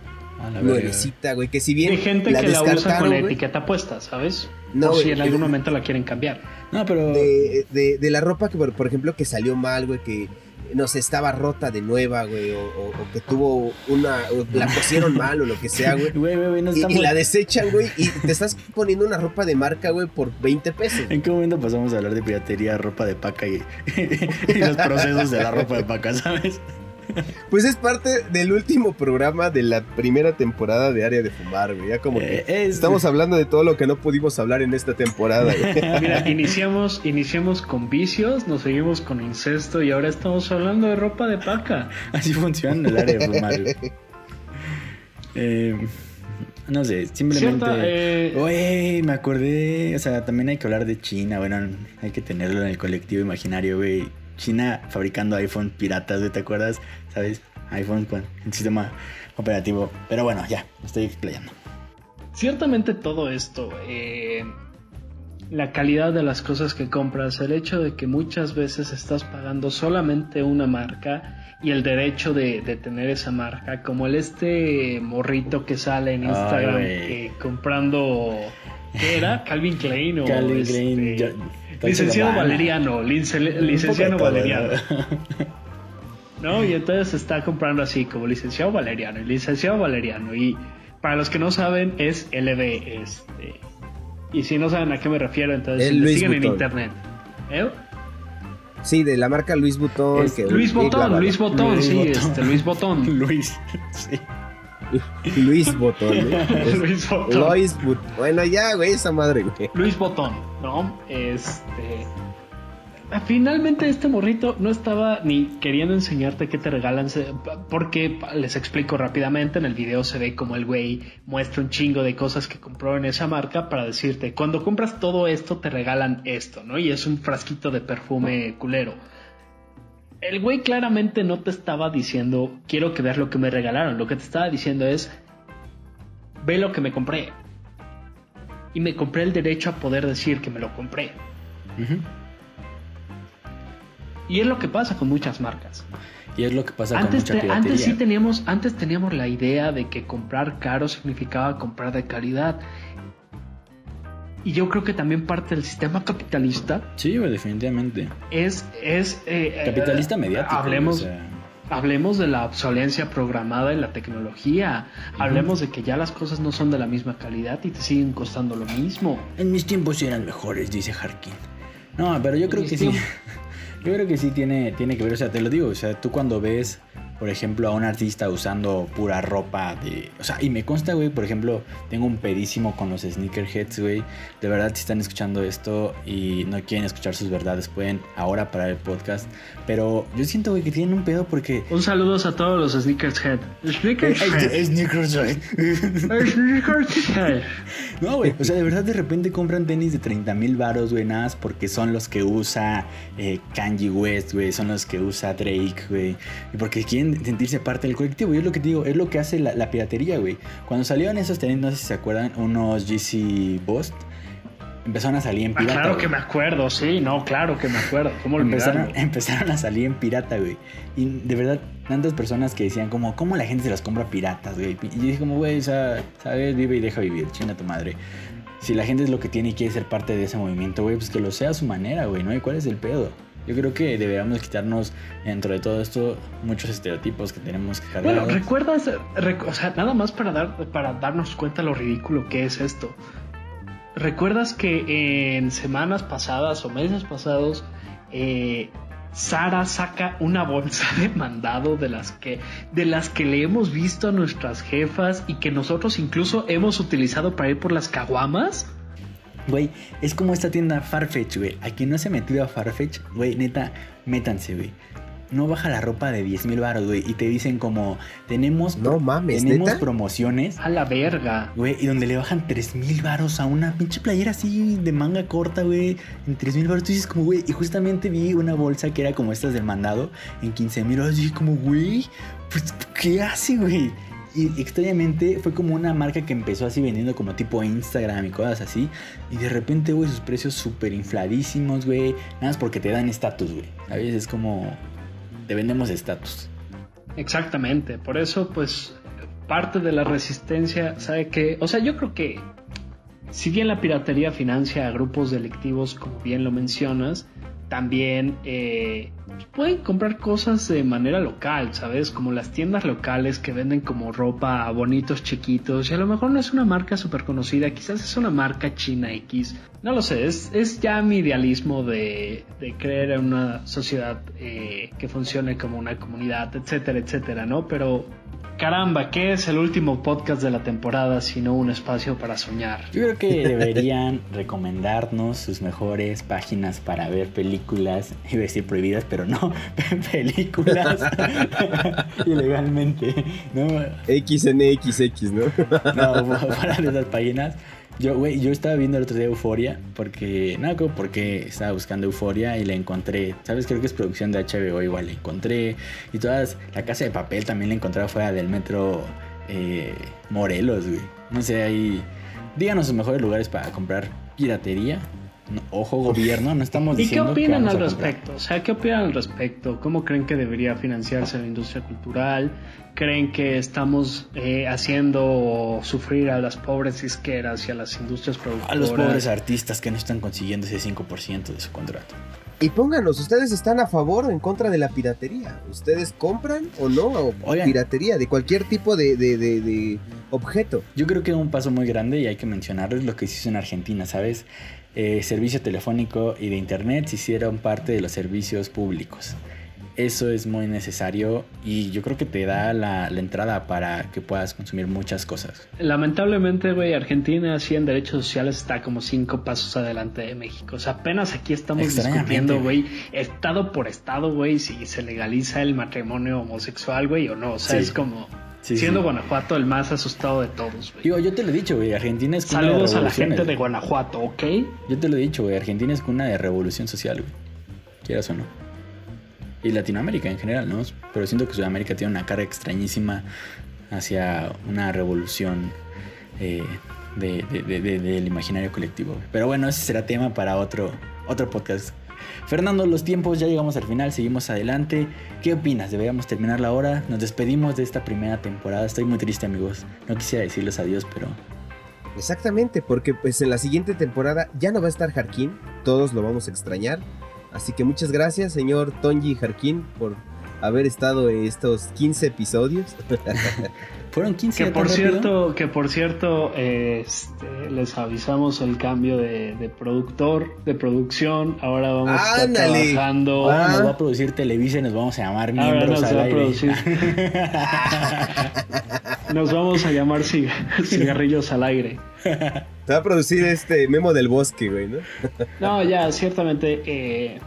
nuevecita, güey, que si bien Hay gente la que la usa con la güey, etiqueta puesta, ¿sabes? no, Por si en algún momento la quieren cambiar. No, pero. de, de- de la ropa que, por, por ejemplo, que salió mal, güey, que no sé, estaba rota de nueva, güey, o, o- o que tuvo una, o la (laughs) cosieron mal o lo que sea, güey. Güey, güey, no Y, y la desechan, güey, y te estás poniendo una ropa de marca, güey, por 20 pesos. ¿En qué momento pasamos a hablar de piratería, ropa de paca y, (laughs) y los procesos de la ropa de paca, ¿sabes? Pues es parte del último programa de la primera temporada de Área de Fumar, güey. Ya como que Eh, es- estamos hablando de todo lo que no pudimos hablar en esta temporada, güey. (laughs) Mira, iniciamos, iniciamos con vicios, nos seguimos con incesto y ahora estamos hablando de ropa de paca. Así funciona el área de (laughs) fumar. güey. Eh, no sé, simplemente. Cierta, eh, me acordé. O sea, también hay que hablar de China. Bueno, hay que tenerlo en el colectivo imaginario, güey. China fabricando iPhone piratas, ¿te acuerdas? ¿Sabes? iPhone con el sistema operativo. Pero bueno, ya, estoy explayando. Ciertamente todo esto, eh, la calidad de las cosas que compras, el hecho de que muchas veces estás pagando solamente una marca y el derecho de, de tener esa marca, como el este morrito que sale en Instagram eh, comprando, ¿qué era? (laughs) Calvin Klein o Calvin este, Klein, yo- licenciado. Valeriano, licenciado Valeriano. (laughs) ¿no? Y entonces se está comprando así como licenciado Valeriano y licenciado Valeriano. Y para los que no saben, es LB. Este. Y si no saben a qué me refiero, entonces Luis investiguen en internet. ¿Eh? Sí, de la marca Luis Butón. Es que Luis Botón. Luis Botón, Luis sí, Botón. este, Luis Botón. (laughs) Luis, sí. Luis Botón, Luis (laughs) Botón. Luis Butón. Bueno, ya, güey, esa madre, güey. Luis Botón, ¿no? Este. Finalmente este morrito no estaba ni queriendo enseñarte qué te regalan, porque les explico rápidamente, en el video se ve como el güey muestra un chingo de cosas que compró en esa marca para decirte, cuando compras todo esto te regalan esto, ¿no? Y es un frasquito de perfume culero. el güey claramente no te estaba diciendo, quiero que veas lo que me regalaron. Lo que te estaba diciendo es, ve lo que me compré. Y me compré el derecho a poder decir que me lo compré. Ujú. Y es lo que pasa con muchas marcas. Y es lo que pasa Antes, con mucha te- antes sí teníamos, antes teníamos la idea de que comprar caro significaba comprar de calidad. Y yo creo que también parte del sistema capitalista Sí, definitivamente. es... es eh, Capitalista eh, mediático. Hablemos, o sea, hablemos de la obsolencia programada en la tecnología. Hablemos de que ya las cosas no son de la misma calidad y te siguen costando lo mismo. En mis tiempos eran mejores, dice Harkin. No, pero yo creo que sí. (laughs) Yo creo que sí tiene, tiene que ver, o sea, te lo digo, o sea, tú cuando ves, por ejemplo, a un artista usando pura ropa de... O sea, y me consta, güey, por ejemplo, tengo un pedísimo con los sneakerheads, güey. De verdad, si están escuchando esto y no quieren escuchar sus verdades, pueden ahora parar el podcast. Pero yo siento, güey, que tienen un pedo porque... Un saludo a todos los Sneakers Head. Sneakers Head. Sneakerhead. (laughs) No, güey. O sea, de (laughs) verdad de repente compran tenis de 30 mil baros, güey, nada más porque son los que usa eh, Kanye West, güey. Son los que usa Drake, güey. Y porque quieren sentirse parte del colectivo. Y es lo que te digo, es lo que hace la, la piratería, güey. Cuando salieron esos tenis, no sé si se acuerdan, unos GC Boost, empezaron a salir en Ah, pirata. claro güey. que me acuerdo, sí, no, claro que me acuerdo. ¿Cómo? Empezaron, (laughs) empezaron a salir en pirata, güey. Y de verdad, tantas personas que decían como, ¿cómo la gente se las compra piratas, güey? Y yo dije como, güey, o sea, sabes, vive y deja vivir, chinga tu madre. Si la gente es lo que tiene y quiere ser parte de ese movimiento, güey, pues que lo sea a su manera, güey, ¿no? ¿Y cuál es el pedo? Yo creo que deberíamos quitarnos, dentro de todo esto, muchos estereotipos que tenemos que cargar. Bueno, ¿recuerdas? rec- o sea, nada más para, dar, para darnos cuenta lo ridículo que es esto. ¿Recuerdas que en semanas pasadas o meses pasados, eh, Sara saca una bolsa de mandado de las que de las que le hemos visto a nuestras jefas y que nosotros incluso hemos utilizado para ir por las caguamas? Güey, es como esta tienda Farfetch, güey. A quien no se ha metido a Farfetch, güey, neta, métanse, güey. No baja la ropa de 10 mil baros, güey. Y te dicen como, tenemos, No mames, tenemos ¿neta? promociones, A la verga. güey. Y donde le bajan 3 mil baros a una pinche playera así de manga corta, güey. En 3 mil baros. Tú dices como, güey. Y justamente vi una bolsa que era como estas del mandado en 15 mil baros. Y dije como, güey, pues, ¿qué hace, güey? Y extrañamente fue como una marca que empezó así vendiendo como tipo Instagram y cosas así. Y de repente, güey, sus precios súper infladísimos, güey. Nada más porque te dan estatus, güey. ¿Sabes? Es como... Te vendemos estatus. Exactamente, por eso pues parte de la resistencia, ¿sabe qué? O sea, yo creo que si bien la piratería financia a grupos delictivos, como bien lo mencionas, también eh, pueden comprar cosas de manera local, ¿sabes? Como las tiendas locales que venden como ropa a bonitos chiquitos y a lo mejor no es una marca súper conocida, quizás es una marca china X. No lo sé, es, es ya mi idealismo de, de creer en una sociedad eh, que funcione como una comunidad, etcétera, etcétera, ¿no? Pero caramba, ¿qué es el último podcast de la temporada sino un espacio para soñar? Yo creo que (laughs) deberían recomendarnos sus mejores páginas para ver películas, iba a decir prohibidas, pero no, (laughs) películas (laughs) ilegalmente, ¿no? XNXX, ¿no? No, fuera de esas páginas. Yo, güey, yo estaba viendo el otro día Euforia porque, no, porque estaba buscando Euforia y la encontré. ¿Sabes? Creo que es producción de HBO, igual la encontré. Y todas, la casa de papel también la encontré fuera del metro eh, Morelos, güey. No sé, ahí. Díganos sus mejores lugares para comprar piratería. No, ojo, gobierno, no estamos ¿Y qué diciendo. que opinan al respecto? O sea, ¿qué opinan al respecto? ¿Cómo creen que debería financiarse la industria cultural? ¿Creen que estamos eh, haciendo sufrir a las pobres disqueras y a las industrias productoras? A los pobres artistas que no están consiguiendo ese 5% de su contrato. Y pónganos, ¿ustedes están a favor o en contra de la piratería? ¿Ustedes compran o no o Oigan. piratería de cualquier tipo de, de- de- de objeto? Yo creo que un paso muy grande y hay que mencionarlo es lo que se hizo en Argentina, ¿sabes? Eh, servicio telefónico y de internet se hicieron parte de los servicios públicos. Eso es muy necesario y yo creo que te da la, la entrada para que puedas consumir muchas cosas. Lamentablemente, güey, Argentina así en derechos sociales está como cinco pasos adelante de México. O sea, apenas aquí estamos discutiendo, güey, estado por estado, güey, si se legaliza el matrimonio homosexual, güey, o no. O sea, Sí. es como Sí, siendo sí. Guanajuato el más asustado de todos, güey. Digo, yo te lo he dicho, güey, Argentina es cuna de Saludos a la gente de. Guanajuato, ¿ok? Yo te lo he dicho, güey, Argentina es cuna de revolución social, güey. Quieras o no. Y Latinoamérica en general, ¿no? Pero siento que Sudamérica tiene una carga extrañísima hacia una revolución eh, del imaginario colectivo. Pero bueno, ese será tema para otro, otro podcast. Fernando, los tiempos, ya llegamos al final, seguimos adelante. ¿Qué opinas? ¿Deberíamos terminar la hora? Nos despedimos de esta primera temporada. Estoy muy triste, amigos. No quisiera decirles adiós, pero... Exactamente, porque pues en la siguiente temporada ya no va a estar Jarquín, todos lo vamos a extrañar. Así que muchas gracias, señor Tonji Jarquín, por haber estado en estos 15 episodios. (laughs) Fueron 15 que por cierto Que por cierto, este, les avisamos el cambio de, productor, de producción. Ahora vamos a estar trabajando. Ahora nos va a producir Televisa y nos vamos a llamar miembros nos al aire. producir. (laughs) nos vamos a llamar (laughs) cigarrillos al aire. Te va a producir este memo del bosque, güey, ¿no? no, ya, ciertamente. Eh,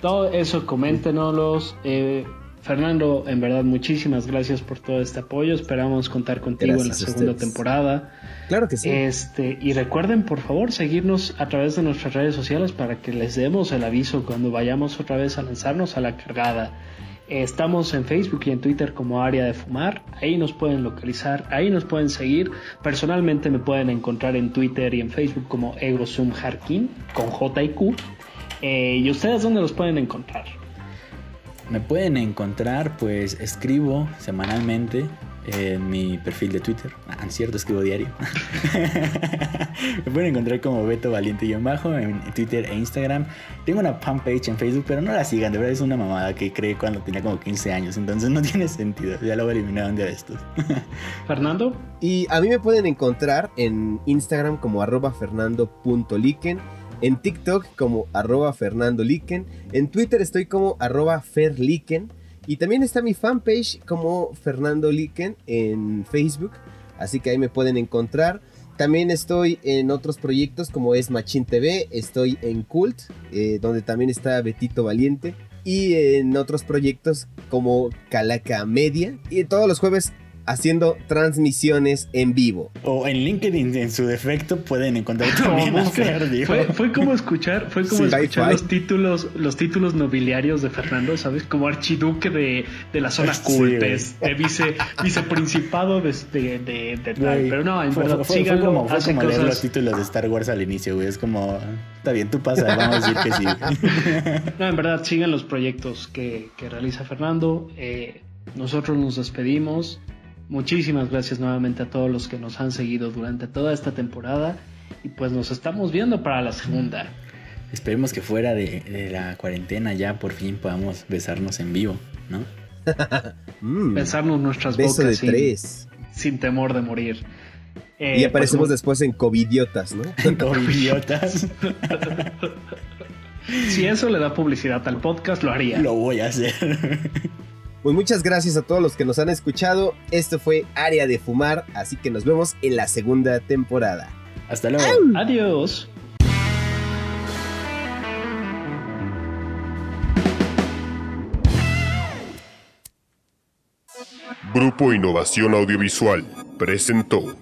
todo eso, coméntenos. Eh, Fernando, en verdad, muchísimas gracias por todo este apoyo. Esperamos contar contigo en la segunda temporada. Claro que sí. Este, y recuerden, por favor, seguirnos a través de nuestras redes sociales para que les demos el aviso cuando vayamos otra vez a lanzarnos a la cargada. Estamos en Facebook y en Twitter como Área de Fumar. Ahí nos pueden localizar, ahí nos pueden seguir. Personalmente me pueden encontrar en Twitter y en Facebook como EgoSum Harkin con J y Q. Eh, ¿Y ustedes dónde los pueden encontrar? Me pueden encontrar, pues escribo semanalmente en mi perfil de Twitter. Ah, cierto, escribo diario. (laughs) Me pueden encontrar como Beto Valiente y bajo en Twitter e Instagram. Tengo una fanpage en Facebook, pero no la sigan, de verdad es una mamada que creé cuando tenía como 15 años, entonces no (laughs) tiene sentido. Ya lo voy a eliminar un día de estos. (laughs) Fernando. Y a mí me pueden encontrar en Instagram como arroba fernando.liken en TikTok como arroba Fernando Liken, en Twitter estoy como arroba Ferliken y también está mi fanpage como Fernando Liken en Facebook, así que ahí me pueden encontrar. También estoy en otros proyectos como es Machine TV, estoy en Cult, eh, donde también está Betito Valiente, y en otros proyectos como Calaca Media. Y todos los jueves haciendo transmisiones en vivo. O en LinkedIn, en su defecto, pueden encontrar (laughs) también fue, como escuchar, fue como escuchar los títulos, los títulos nobiliarios de Fernando, ¿sabes? Como archiduque de, de la zona culpes, de vice, viceprincipado de, de, de, tal. Pero no, en verdad, fue, síganlo, como, fue como leer los títulos de Star Wars al inicio, güey. Es como, está bien, tú pasa, vamos a decir que sí. (laughs) no, en verdad, sigan los proyectos que, que realiza Fernando. Eh, nosotros nos despedimos. Muchísimas gracias nuevamente a todos los que nos han seguido durante toda esta temporada y pues nos estamos viendo para la segunda. Esperemos que fuera de, la cuarentena ya por fin podamos besarnos en vivo, ¿no? (laughs) Mm. Besarnos nuestras Beso bocas de tres. sin temor de morir. y eh, aparecemos pues, después en Covidiotas, ¿no? (laughs) En Covidiotas. (laughs) si eso le da publicidad al podcast, lo haría. Lo voy a hacer. Pues muchas gracias a todos los que nos han escuchado. Esto fue Área de Fumar, así que nos vemos en la segunda temporada. Hasta luego. Adiós. Grupo Innovación Audiovisual presentó